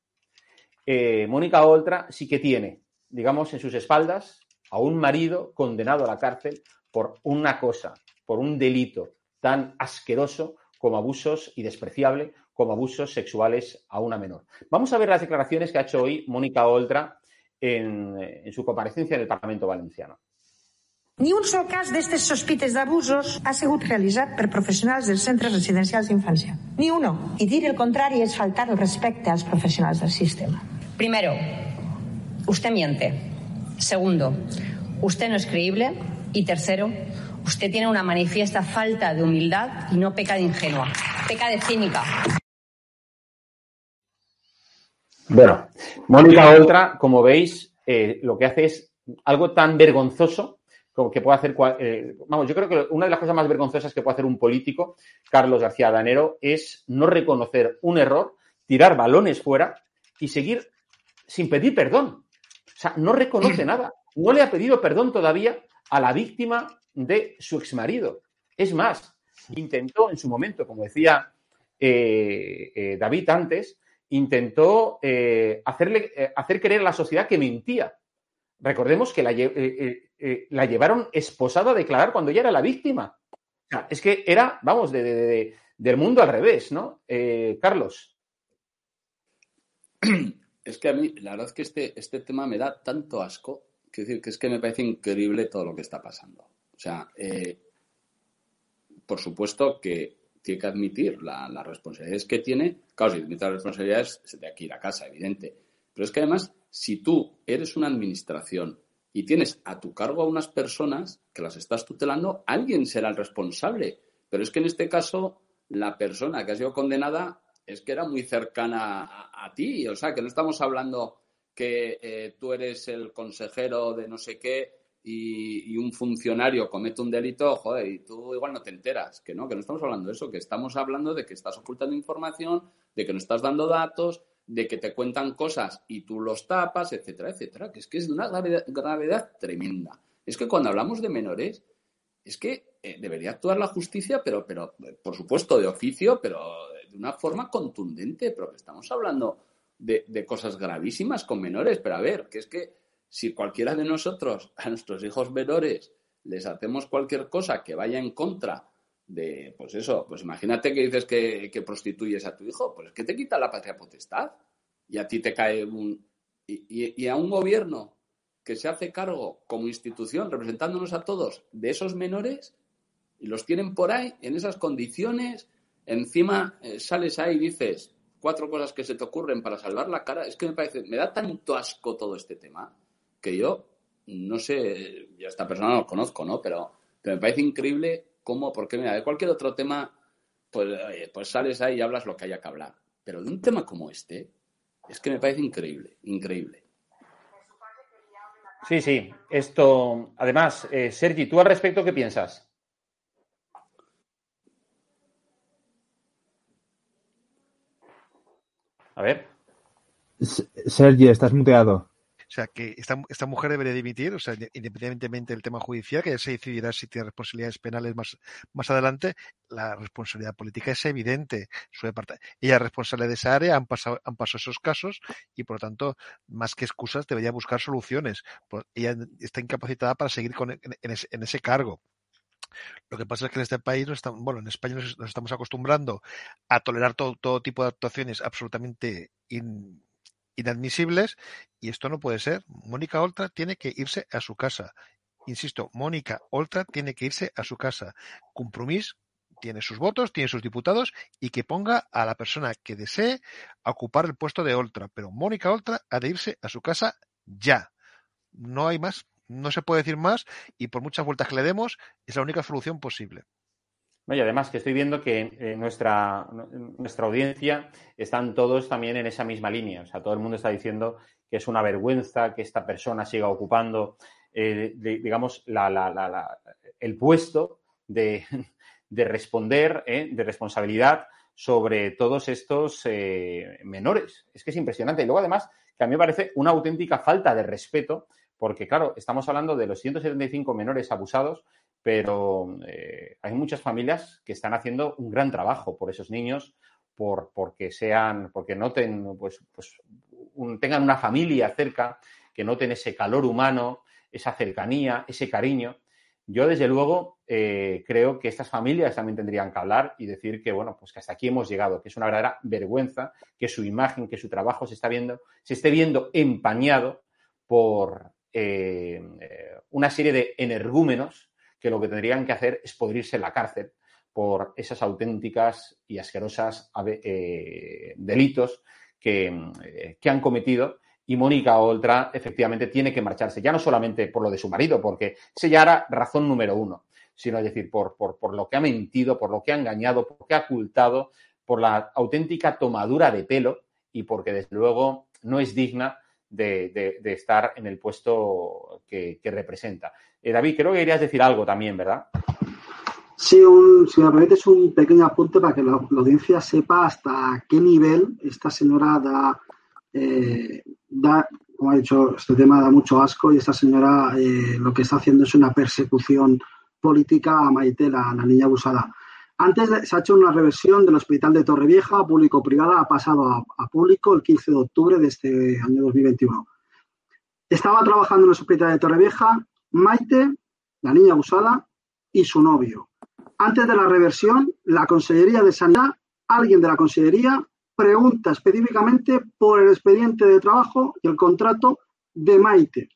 Eh, Mónica Oltra sí que tiene, digamos, en sus espaldas a un marido condenado a la cárcel por una cosa, por un delito tan asqueroso como abusos y despreciable como abusos sexuales a una menor. Vamos a ver las declaraciones que ha hecho hoy Mónica Oltra en, en su comparecencia en el Parlamento Valenciano. Ni un sol cas d'aquestes sospites d'abusos ha sigut realitzat per professionals dels centres residencials d'infància. Ni uno. I dir el contrari és faltar el respecte als professionals del sistema. Primero, usted miente. Segundo, usted no es creíble. Y tercero, usted tiene una manifiesta falta de humildad y no peca de ingenua, peca de cínica. Bueno, Mónica Oltra, como veis, eh, lo que hace es algo tan vergonzoso como que puede hacer. Eh, vamos, yo creo que una de las cosas más vergonzosas que puede hacer un político, Carlos García Danero, es no reconocer un error, tirar balones fuera y seguir sin pedir perdón. O sea, no reconoce *clears throat* nada. No le ha pedido perdón todavía a la víctima de su exmarido. Es más, intentó en su momento, como decía eh, eh, David antes, intentó eh, hacerle, hacer creer a la sociedad que mentía. Recordemos que la, llevaron esposada a declarar cuando ella era la víctima. Es que era, vamos, de, de, de, del mundo al revés, ¿no? Carlos. Es que a mí, la verdad es que este, este tema me da tanto asco, que decir, que es que me parece increíble todo lo que está pasando. O sea, por supuesto que tiene que admitir la, las responsabilidades que tiene. Claro, si admite las responsabilidades, se te que ir a casa, evidente. Pero es que además, si tú eres una administración y tienes a tu cargo a unas personas que las estás tutelando, alguien será el responsable. Pero es que en este caso, la persona que ha sido condenada es que era muy cercana a ti. O sea, que no estamos hablando que eh, tú eres el consejero de no sé qué y, y, un funcionario comete un delito, joder, y tú igual no te enteras, que no, que no estamos hablando de eso, que estamos hablando de que estás ocultando información, de que no estás dando datos, de que te cuentan cosas y tú los tapas, etcétera, etcétera, que es que es de una gravedad, tremenda. Es que cuando hablamos de menores, es que eh, debería actuar la justicia, pero, pero, por supuesto, de oficio, pero de una forma contundente, porque estamos hablando de, cosas gravísimas con menores. Pero a ver, que es que si cualquiera de nosotros *laughs* a nuestros hijos menores les hacemos cualquier cosa que vaya en contra de, pues eso, pues imagínate que dices que, prostituyes a tu hijo, pues es que te quita la patria potestad y a ti te cae un... Y, y, a un gobierno que se hace cargo como institución, representándonos a todos, de esos menores, y los tienen por ahí, en esas condiciones, encima eh, sales ahí y dices cuatro cosas que se te ocurren para salvar la cara, es que me parece, me da tanto asco todo este tema, que yo, no sé, ya esta persona no lo conozco, ¿no? Pero, pero me parece increíble cómo, porque mira, de cualquier otro tema, pues, pues sales ahí y hablas lo que haya que hablar. Pero de un tema como este, es que me parece increíble, increíble. Sí, sí. Esto, además, eh, Sergi, ¿tú al respecto qué piensas? A ver. Sergi, estás muteado. O sea, que esta, esta mujer debería dimitir, o sea, independientemente del tema judicial, que ya se decidirá si tiene responsabilidades penales más, más adelante, la responsabilidad política es evidente. Su ella es responsable de esa área, han pasado, han pasado esos casos y, por lo tanto, más que excusas, debería buscar soluciones. Ella está incapacitada para seguir con, en, en, ese, en ese cargo. Lo que pasa es que en este país, estamos, bueno, en España nos, estamos acostumbrando a tolerar todo, tipo de actuaciones absolutamente in, inadmisibles y esto no puede ser. Mónica Oltra tiene que irse a su casa. Insisto, Mónica Oltra tiene que irse a su casa. Compromís tiene sus votos, tiene sus diputados y que ponga a la persona que desee ocupar el puesto de Oltra. Pero Mónica Oltra ha de irse a su casa ya. No hay más, no se puede decir más y por muchas vueltas que le demos es la única solución posible. Y además que estoy viendo que eh, nuestra, nuestra audiencia están todos también en esa misma línea. O sea, todo el mundo está diciendo que es una vergüenza que esta persona siga ocupando, eh, digamos, la, la, el puesto de, de responder, eh, de responsabilidad sobre todos estos menores. Es que es impresionante. Y luego, además, que a mí me parece una auténtica falta de respeto, porque, claro, estamos hablando de los 175 menores abusados pero eh, hay muchas familias que están haciendo un gran trabajo por esos niños, por, porque sean, porque noten, pues, pues tengan una familia cerca, que noten ese calor humano, esa cercanía, ese cariño. Yo, desde luego, eh, creo que estas familias también tendrían que hablar y decir que, bueno, pues que hasta aquí hemos llegado, que es una verdadera vergüenza que su imagen, que su trabajo se está viendo, se esté viendo empañado por eh, una serie de energúmenos que lo que tendrían que hacer es podrirse en la cárcel por esas auténticas y asquerosas eh, delitos que, eh, que, han cometido. Y Mónica Oltra efectivamente tiene que marcharse, ya no solamente por lo de su marido, porque ese ya era razón número uno, sino es decir, por, por, por lo que ha mentido, por lo que ha engañado, por lo que ha ocultado, por la auténtica tomadura de pelo y porque desde luego no es digna de, estar en el puesto que, representa. Eh, David, creo que querías decir algo también, ¿verdad? Sí, un, si me permites un pequeño apunte para que la, la, audiencia sepa hasta qué nivel esta señora da, eh, da, como ha dicho, este tema da mucho asco y esta señora eh, lo que está haciendo es una persecución política a Maite, la, la niña abusada. Antes se ha hecho una reversión del hospital de Torrevieja, público-privada, ha pasado a, público el 15 de octubre de este año 2021. Estaba trabajando en el hospital de Torrevieja Maite, la niña abusada, y su novio. Antes de la reversión, la Consellería de Sanidad, alguien de la Consellería, pregunta específicamente por el expediente de trabajo y el contrato de Maite.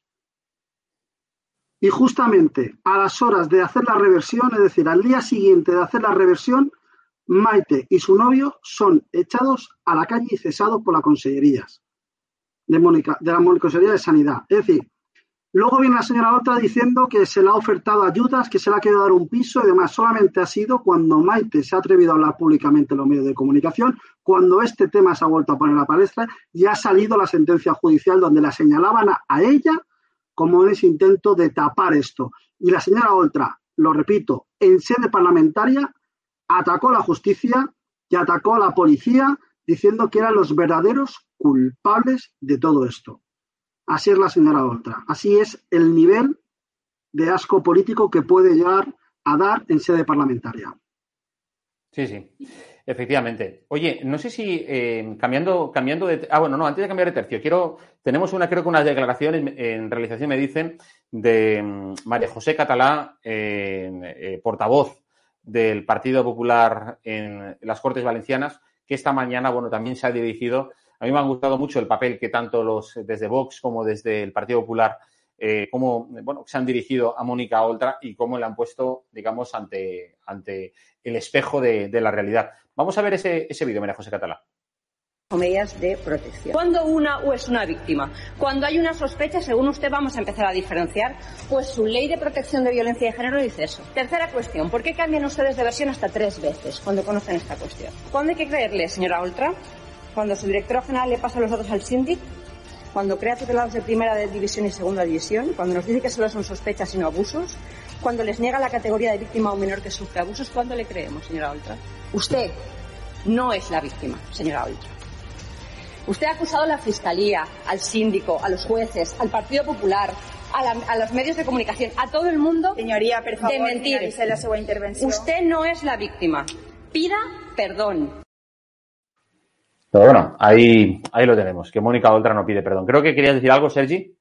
Y justamente a las horas de hacer la reversión, es decir, al día siguiente de hacer la reversión, Maite y su novio son echados a la calle y cesados por la Consellería de, Mónica, de la Consellería de Sanidad. Es decir, Luego viene la señora otra diciendo que se le ha ofertado ayudas, que se le ha querido dar un piso y demás. Solamente ha sido cuando Maite se ha atrevido a hablar públicamente en los medios de comunicación, cuando este tema se ha vuelto a poner a la palestra y ha salido la sentencia judicial donde la señalaban a ella como en ese intento de tapar esto. Y la señora Oltra, lo repito, en sede parlamentaria atacó a la justicia y atacó a la policía diciendo que eran los verdaderos culpables de todo esto. Así es la señora Oltra. Así es el nivel de asco político que puede llegar a dar en sede parlamentaria. Sí, sí, efectivamente. Oye, no sé si eh, cambiando, cambiando de. Ah, bueno, no, antes de cambiar de tercio, quiero. Tenemos una, creo que unas declaraciones en realización, me dicen, de mm, María José Catalá, eh, portavoz del Partido Popular en las Cortes Valencianas, que esta mañana, bueno, también se ha dirigido. A mí me ha gustado mucho el papel que tanto los desde Vox como desde el Partido Popular eh, cómo bueno, se han dirigido a Mónica Oltra y cómo le han puesto, digamos, ante, ante el espejo de, la realidad. Vamos a ver ese, ese vídeo, María José Catalá medidas de protección. Cuando una o es una víctima, cuando hay una sospecha, según usted vamos a empezar a diferenciar, pues su ley de protección de violencia de género dice eso. Tercera cuestión, ¿por qué cambian ustedes de versión hasta tres veces cuando conocen esta cuestión? ¿Cuándo hay que creerle, señora Oltra? Cuando su director general le pasa los datos al síndic, cuando crea tutelados de primera división y segunda división, cuando nos dice que solo son sospechas y no abusos, cuando les niega la categoría de víctima o menor que sufre abusos, ¿cuándo le creemos, señora Oltra? Usted no es la víctima, señora Oltra. Usted ha acusado a la Fiscalía, al síndico, a los jueces, al Partido Popular, a, los medios de comunicación, a todo el mundo Señoría, por favor, de mentir. La intervención. Usted no es la víctima. Pida perdón. Pero bueno, ahí, ahí lo tenemos, que Mónica Oltra no pide perdón. Creo que querías decir algo, Sergi.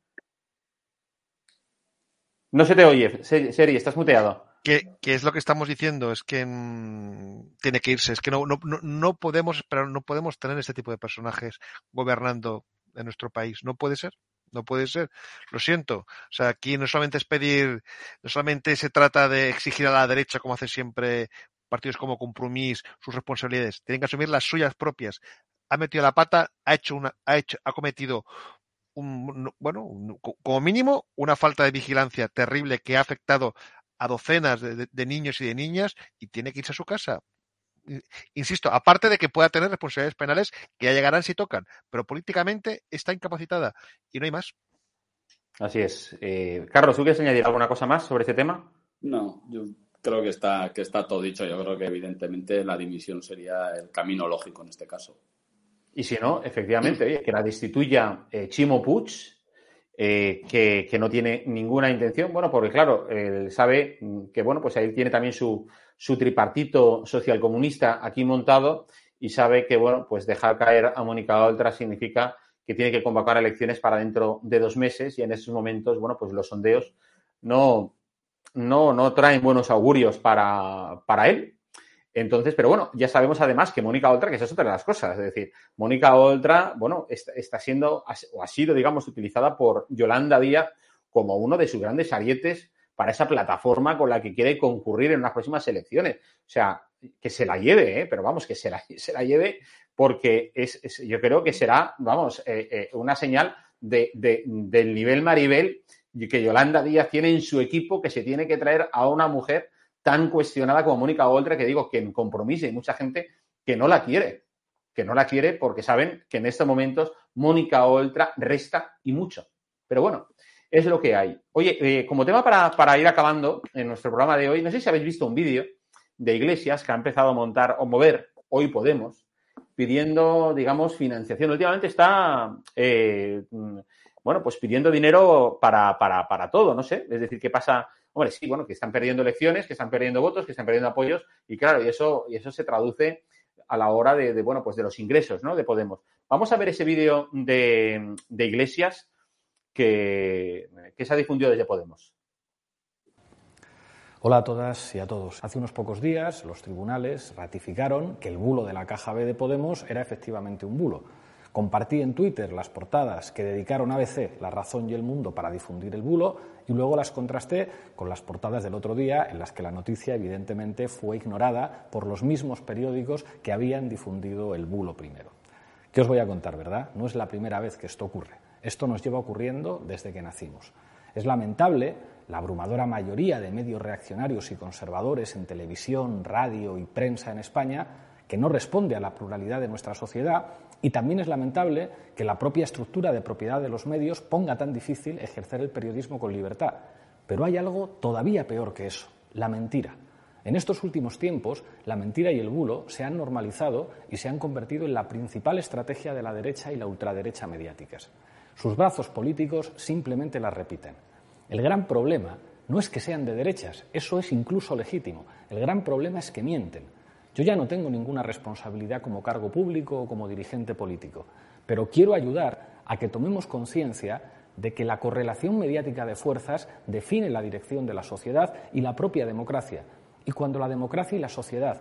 No se te oye, Sergi, estás muteado. ¿Qué, es lo que estamos diciendo? Es que mm, tiene que irse. Es que no, no, no podemos esperar, no podemos tener este tipo de personajes gobernando en nuestro país. No puede ser. No puede ser. Lo siento. O sea, aquí no solamente es pedir, no solamente se trata de exigir a la derecha, como hace siempre partidos como Compromís, sus responsabilidades. Tienen que asumir las suyas propias ha metido la pata, ha hecho una, ha hecho, ha cometido un, bueno, como mínimo, una falta de vigilancia terrible que ha afectado a docenas de, niños y de niñas y tiene que irse a su casa. Insisto, aparte de que pueda tener responsabilidades penales que ya llegarán si tocan, pero políticamente está incapacitada y no hay más. Así es. Eh, Carlos, ¿tú quieres añadir alguna cosa más sobre este tema? No, yo creo que está, que está todo dicho. Yo creo que evidentemente la dimisión sería el camino lógico en este caso. Y si no, efectivamente, que la destituya eh, Chimo Puig, eh, que, no tiene ninguna intención, bueno, porque claro, él sabe que, bueno, pues ahí tiene también su, su tripartito socialcomunista aquí montado y sabe que, bueno, pues dejar caer a Mónica Oltra significa que tiene que convocar elecciones para dentro de dos meses y en esos momentos, bueno, pues los sondeos no, no, no traen buenos augurios para, para él, entonces, pero bueno, ya sabemos además que Mónica Oltra, que esa es otra de las cosas, es decir, Mónica Oltra, bueno, está, siendo o ha sido, digamos, utilizada por Yolanda Díaz como uno de sus grandes arietes para esa plataforma con la que quiere concurrir en unas próximas elecciones. O sea, que se la lleve, ¿eh? pero vamos, que se la, *laughs* se la lleve porque es, yo creo que será, vamos, eh, eh, una señal de, del nivel Maribel que Yolanda Díaz tiene en su equipo que se tiene que traer a una mujer tan cuestionada como Mónica Oltra, que digo que en compromiso hay mucha gente que no la quiere, que no la quiere porque saben que en estos momentos Mónica Oltra resta y mucho. Pero bueno, es lo que hay. Oye, eh, como tema para, ir acabando en nuestro programa de hoy, no sé si habéis visto un vídeo de Iglesias que ha empezado a montar o mover, hoy Podemos, pidiendo, digamos, financiación. Últimamente está, eh, bueno, pues pidiendo dinero para, para, para todo, no sé. Es decir, ¿qué pasa Hombre, sí, bueno, que están perdiendo elecciones, que están perdiendo votos, que están perdiendo apoyos, y claro, y eso, y eso se traduce a la hora de, bueno, pues de los ingresos, ¿no? De Podemos. Vamos a ver ese vídeo de, Iglesias que, que se ha difundido desde Podemos. Hola a todas y a todos. Hace unos pocos días los tribunales ratificaron que el bulo de la caja B de Podemos era efectivamente un bulo Compartí en Twitter las portadas que dedicaron ABC, La Razón y El Mundo para difundir el bulo y luego las contrasté con las portadas del otro día en las que la noticia evidentemente fue ignorada por los mismos periódicos que habían difundido el bulo primero. ¿Qué os voy a contar, verdad? No es la primera vez que esto ocurre. Esto nos lleva ocurriendo desde que nacimos. Es lamentable la abrumadora mayoría de medios reaccionarios y conservadores en televisión, radio y prensa en España que no responde a la pluralidad de nuestra sociedad y también es lamentable que la propia estructura de propiedad de los medios ponga tan difícil ejercer el periodismo con libertad. Pero hay algo todavía peor que eso, la mentira. En estos últimos tiempos, la mentira y el bulo se han normalizado y se han convertido en la principal estrategia de la derecha y la ultraderecha mediáticas. Sus brazos políticos simplemente las repiten. El gran problema No es que sean de derechas, eso es incluso legítimo. El gran problema es que mienten. Yo ya no tengo ninguna responsabilidad como cargo público o como dirigente político, pero quiero ayudar a que tomemos conciencia de que la correlación mediática de fuerzas define la dirección de la sociedad y la propia democracia. Y cuando la democracia y la sociedad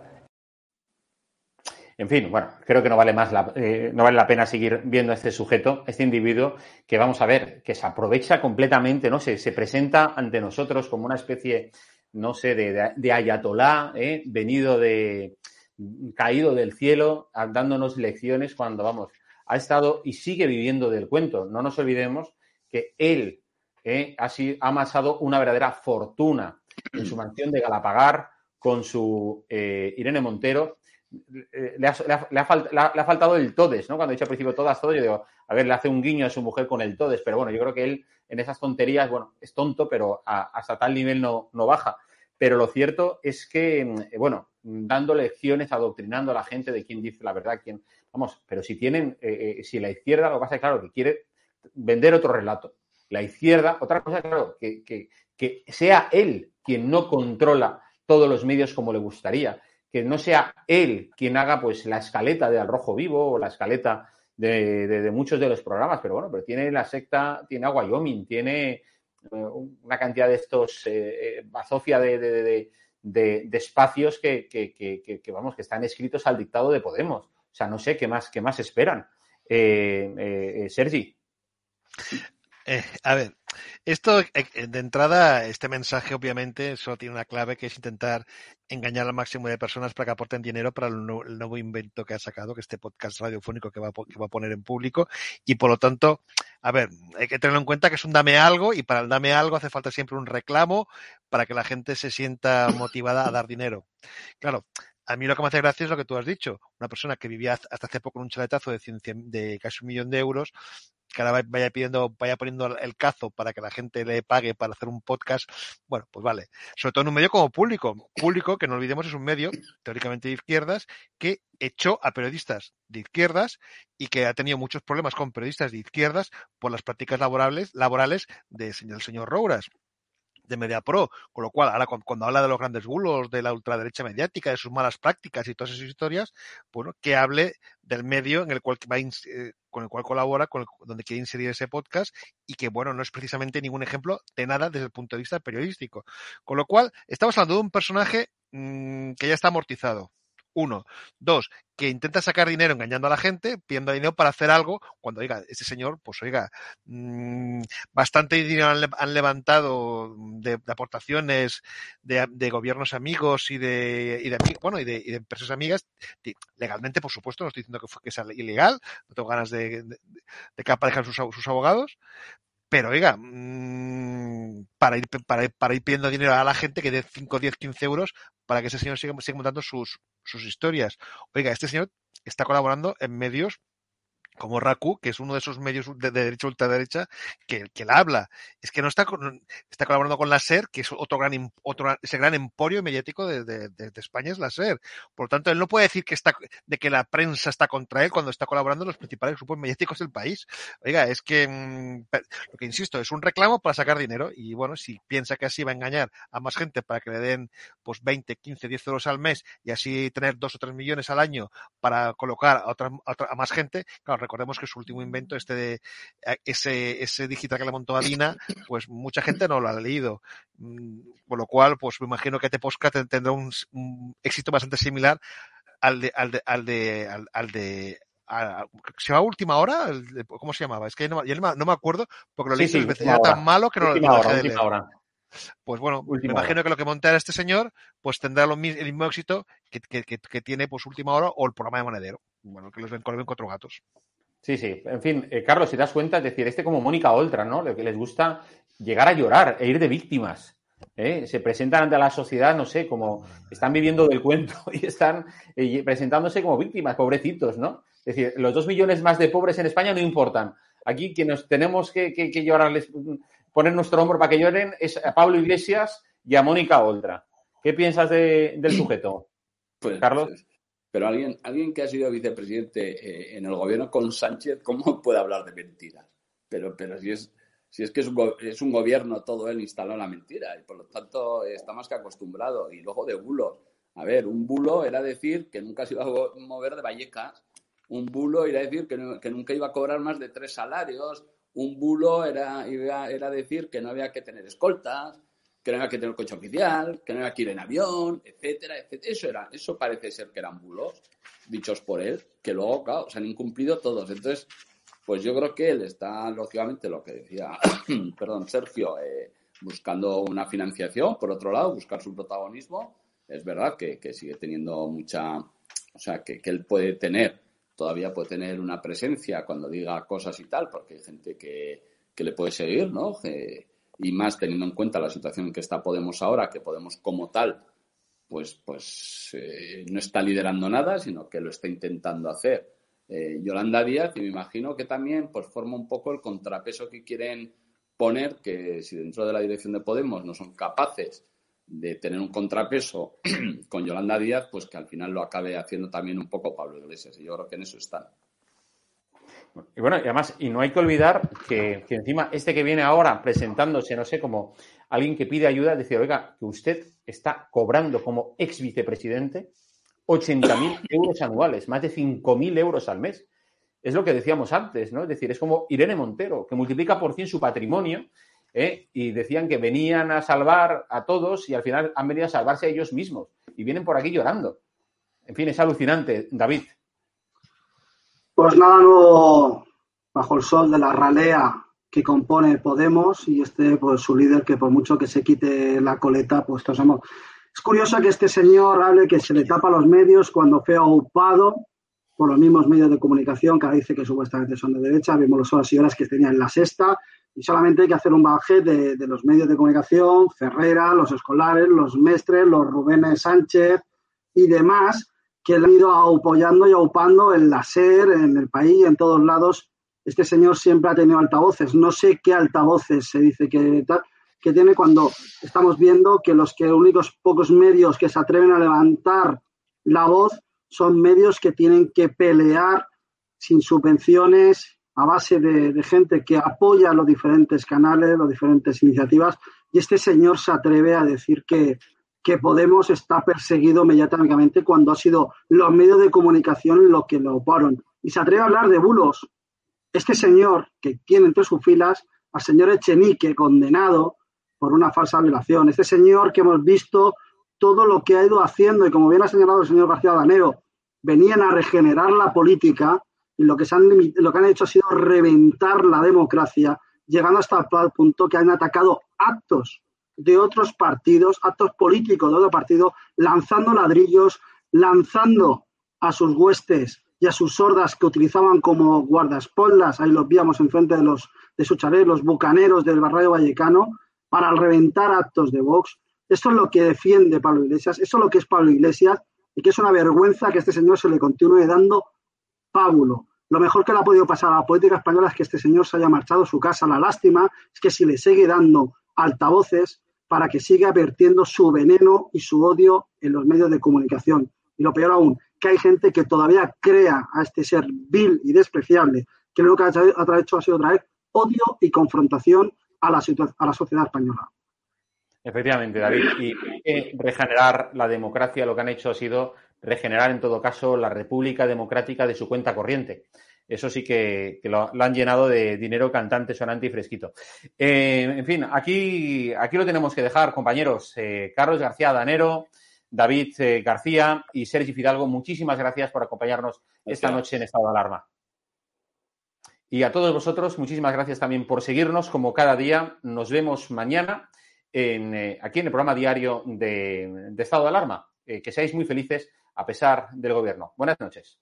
en fin, bueno, creo que no vale más la, eh, no vale la pena seguir viendo a este sujeto, este individuo, que vamos a ver, que se aprovecha completamente, ¿no? Se, se presenta ante nosotros como una especie, no sé, de, ayatolá, ¿eh? venido de, caído del cielo, dándonos lecciones cuando, vamos, ha estado y sigue viviendo del cuento. No nos olvidemos que él ¿eh? ha, ha amasado una verdadera fortuna en su mansión de Galapagar con su eh, Irene Montero le ha, le, ha, faltado el todes, ¿no? Cuando he dicho al principio todas, todo, yo digo, a ver, le hace un guiño a su mujer con el todes, pero bueno, yo creo que él en esas tonterías, bueno, es tonto, pero hasta tal nivel no, no, baja. Pero lo cierto es que, mm, bueno, dando lecciones, adoctrinando a la gente de quién dice la verdad, quién, vamos, pero si tienen, eh, eh, si la izquierda, lo que pasa es claro, que quiere vender otro relato. La izquierda, otra cosa, claro, que, que sea él quien no controla todos los medios como le gustaría que no sea él quien haga pues la escaleta de Al Rojo Vivo o la escaleta de, de, de, muchos de los programas, pero bueno, pero tiene la secta, tiene a Wyoming, tiene eh, una cantidad de estos eh, bazofia de, de, espacios que, que, que, vamos, que están escritos al dictado de Podemos. O sea, no sé qué más, qué más esperan. Eh, Sergi. a ver, esto, eh, de entrada, este mensaje obviamente solo tiene una clave que es intentar engañar al máximo de personas para que aporten dinero para el nuevo, invento que ha sacado, que este podcast radiofónico que va, a, poner en público. Y por lo tanto, a ver, hay que tenerlo en cuenta que es un dame algo y para el dame algo hace falta siempre un reclamo para que la gente se sienta motivada a dar dinero. Claro, a mí lo que me hace gracia es lo que tú has dicho. Una persona que vivía hasta hace poco en un chaletazo de, 100, de casi un millón de euros que ahora vaya pidiendo, vaya poniendo el cazo para que la gente le pague para hacer un podcast, bueno, pues vale. Sobre todo en un medio como público. Público, que no olvidemos, es un medio teóricamente de izquierdas que echó a periodistas de izquierdas y que ha tenido muchos problemas con periodistas de izquierdas por las prácticas laborales, laborales de, del señor Rouras de Media Pro, con lo cual ahora cuando, habla de los grandes bulos, de la ultraderecha mediática, de sus malas prácticas y todas esas historias, bueno, que hable del medio en el cual va eh, con el cual colabora, con el, donde quiere inserir ese podcast y que, bueno, no es precisamente ningún ejemplo de nada desde el punto de vista periodístico. Con lo cual, estamos hablando de un personaje mmm, que ya está amortizado. Uno. Dos, que intenta sacar dinero engañando a la gente, pidiendo dinero para hacer algo, cuando, oiga, este señor, pues oiga, mmm, bastante dinero han, levantado de, aportaciones de, gobiernos amigos y de, bueno, y de, empresas amigas, legalmente, por supuesto, no estoy diciendo que, fue, que sea ilegal, no tengo ganas de, que aparezcan sus abogados, pero oiga, mmm, para, ir, para, para, ir pidiendo dinero a la gente que dé 5, 10, 15 euros para que ese señor siga, siga montando sus, sus historias. Oiga, este señor está colaborando en medios como Raku, que es uno de esos medios de, de derecha ultraderecha que, que la habla. Es que no está con, está colaborando con la SER, que es otro gran otro ese gran emporio mediático de, de, España es la SER. Por lo tanto, él no puede decir que está de que la prensa está contra él cuando está colaborando en los principales grupos mediáticos del país. Oiga, es que mmm, lo que insisto, es un reclamo para sacar dinero y bueno, si piensa que así va a engañar a más gente para que le den pues 20, 15, 10 euros al mes y así tener dos o tres millones al año para colocar a, otra, a, otra, a más gente, claro, recordemos que su último invento, este de ese, ese digital que le montó a Dina, pues mucha gente no lo ha leído. Por lo cual, pues me imagino que este podcast tendrá un, un éxito bastante similar al de, al de, al de, al, al de a, se llama Última Hora, ¿cómo se llamaba? Es que no, no, no me acuerdo porque lo leí sí, sí, era tan malo que no última lo dejé de leer. Hora. Pues bueno, última me imagino hora. que lo que montará este señor, pues tendrá lo mismo, el mismo éxito que, que, que, que, tiene pues Última Hora o el programa de Monedero. Bueno, que los ven, ven cuatro gatos. Sí, sí. En fin, eh, Carlos, si te das cuenta, es decir, este como Mónica Oltra, ¿no? Lo que les gusta llegar a llorar e ir de víctimas. ¿eh? Se presentan ante la sociedad, no sé, como están viviendo del cuento *laughs* y están eh, presentándose como víctimas, pobrecitos, ¿no? Es decir, los dos millones más de pobres en España no importan. Aquí quienes tenemos que, que, que llorarles, poner nuestro hombro para que lloren es a Pablo Iglesias y a Mónica Oltra. ¿Qué piensas de, del sujeto, pues, Carlos? Pero alguien, alguien que ha sido vicepresidente eh, en el gobierno con Sánchez, ¿cómo puede hablar de mentiras? Pero, pero si es, si es que es un, es un gobierno todo él instalado en la mentira y por lo tanto está más que acostumbrado. Y luego de bulos. A ver, un bulo era decir que nunca se iba a mover de Vallecas. Un bulo era decir que, que nunca iba a cobrar más de tres salarios. Un bulo era, era decir que no había que tener escoltas, que no había que tener coche oficial, que no había que ir en avión, etcétera, etcétera. Eso, era, eso parece ser que eran bulos dichos por él, que luego, claro, se han incumplido todos. Entonces, pues yo creo que él está, lógicamente, lo que decía, *coughs* perdón, Sergio, eh, buscando una financiación, por otro lado, buscar su protagonismo. Es verdad que, sigue teniendo mucha, o sea, que, él puede tener, todavía puede tener una presencia cuando diga cosas y tal, porque hay gente que, le puede seguir, ¿no? Y más teniendo en cuenta la situación en que está Podemos ahora, que Podemos como tal, pues, pues eh, no está liderando nada, sino que lo está intentando hacer eh, Yolanda Díaz y me imagino que también pues forma un poco el contrapeso que quieren poner, que si dentro de la dirección de Podemos no son capaces de tener un contrapeso *clears throat* con Yolanda Díaz, pues que al final lo acabe haciendo también un poco Pablo Iglesias. Y yo creo que en eso están. Y bueno, y además, y no hay que olvidar que, que, encima este que viene ahora presentándose, no sé, como alguien que pide ayuda, decir, oiga, que usted está cobrando como ex vicepresidente 80.000 euros anuales, más de 5.000 euros al mes. Es lo que decíamos antes, ¿no? Es decir, es como Irene Montero, que multiplica por 100 su patrimonio ¿eh? y decían que venían a salvar a todos y al final han venido a salvarse a ellos mismos y vienen por aquí llorando. En fin, es alucinante. David. Pues nada nuevo bajo el sol de la ralea que compone Podemos y este, pues su líder, que por mucho que se quite la coleta, pues todos somos es curioso que este señor hable que se le tapa los medios cuando fue ocupado por los mismos medios de comunicación que dice que supuestamente son de derecha. Vimos las horas y horas que tenían la sexta y solamente hay que hacer un baje de, los medios de comunicación, Ferrera, los escolares, los mestres, los Rubénes Sánchez y demás que le han ido apoyando y aupando en la SER, en el país, en todos lados. Este señor siempre ha tenido altavoces. No sé qué altavoces se dice que que tiene cuando estamos viendo que los únicos pocos medios que se atreven a levantar la voz son medios que tienen que pelear sin subvenciones a base de, gente que apoya los diferentes canales, las diferentes iniciativas, y este señor se atreve a decir que, que Podemos está perseguido mediáticamente cuando ha sido los medios de comunicación los que lo oparon. Y se atreve a hablar de bulos. Este señor que tiene entre sus filas al señor Echenique, condenado, por una falsa violación. Este señor que hemos visto todo lo que ha ido haciendo y como bien ha señalado el señor García Danero, venían a regenerar la política y lo que, se han, lo que han hecho ha sido reventar la democracia, llegando hasta el punto que han atacado actos de otros partidos, actos políticos de otro partido, lanzando ladrillos, lanzando a sus huestes y a sus sordas que utilizaban como guardaespaldas, ahí los víamos enfrente de los de su chalet, los bucaneros del barrio vallecano, para reventar actos de Vox. Esto es lo que defiende Pablo Iglesias, eso es lo que es Pablo Iglesias y que es una vergüenza que este señor se le continúe dando pábulo. Lo mejor que le ha podido pasar a la política española es que este señor se haya marchado a su casa. La lástima es que si le sigue dando altavoces para que siga vertiendo su veneno y su odio en los medios de comunicación. Y lo peor aún, que hay gente que todavía crea a este ser vil y despreciable, que lo que ha hecho ha sido traer odio y confrontación a la, a la sociedad española. Efectivamente, David. Y regenerar la democracia, lo que han hecho ha sido regenerar, en todo caso, la República Democrática de su cuenta corriente. Eso sí que, lo, han llenado de dinero cantante, sonante y fresquito. Eh, en fin, aquí, aquí lo tenemos que dejar, compañeros. Eh, Carlos García Danero, David eh, García y Sergi Fidalgo, muchísimas gracias por acompañarnos esta noche en estado de alarma. Y a todos vosotros, muchísimas gracias también por seguirnos como cada día. Nos vemos mañana en, aquí en el programa diario de, Estado de Alarma. Que seáis muy felices a pesar del gobierno. Buenas noches.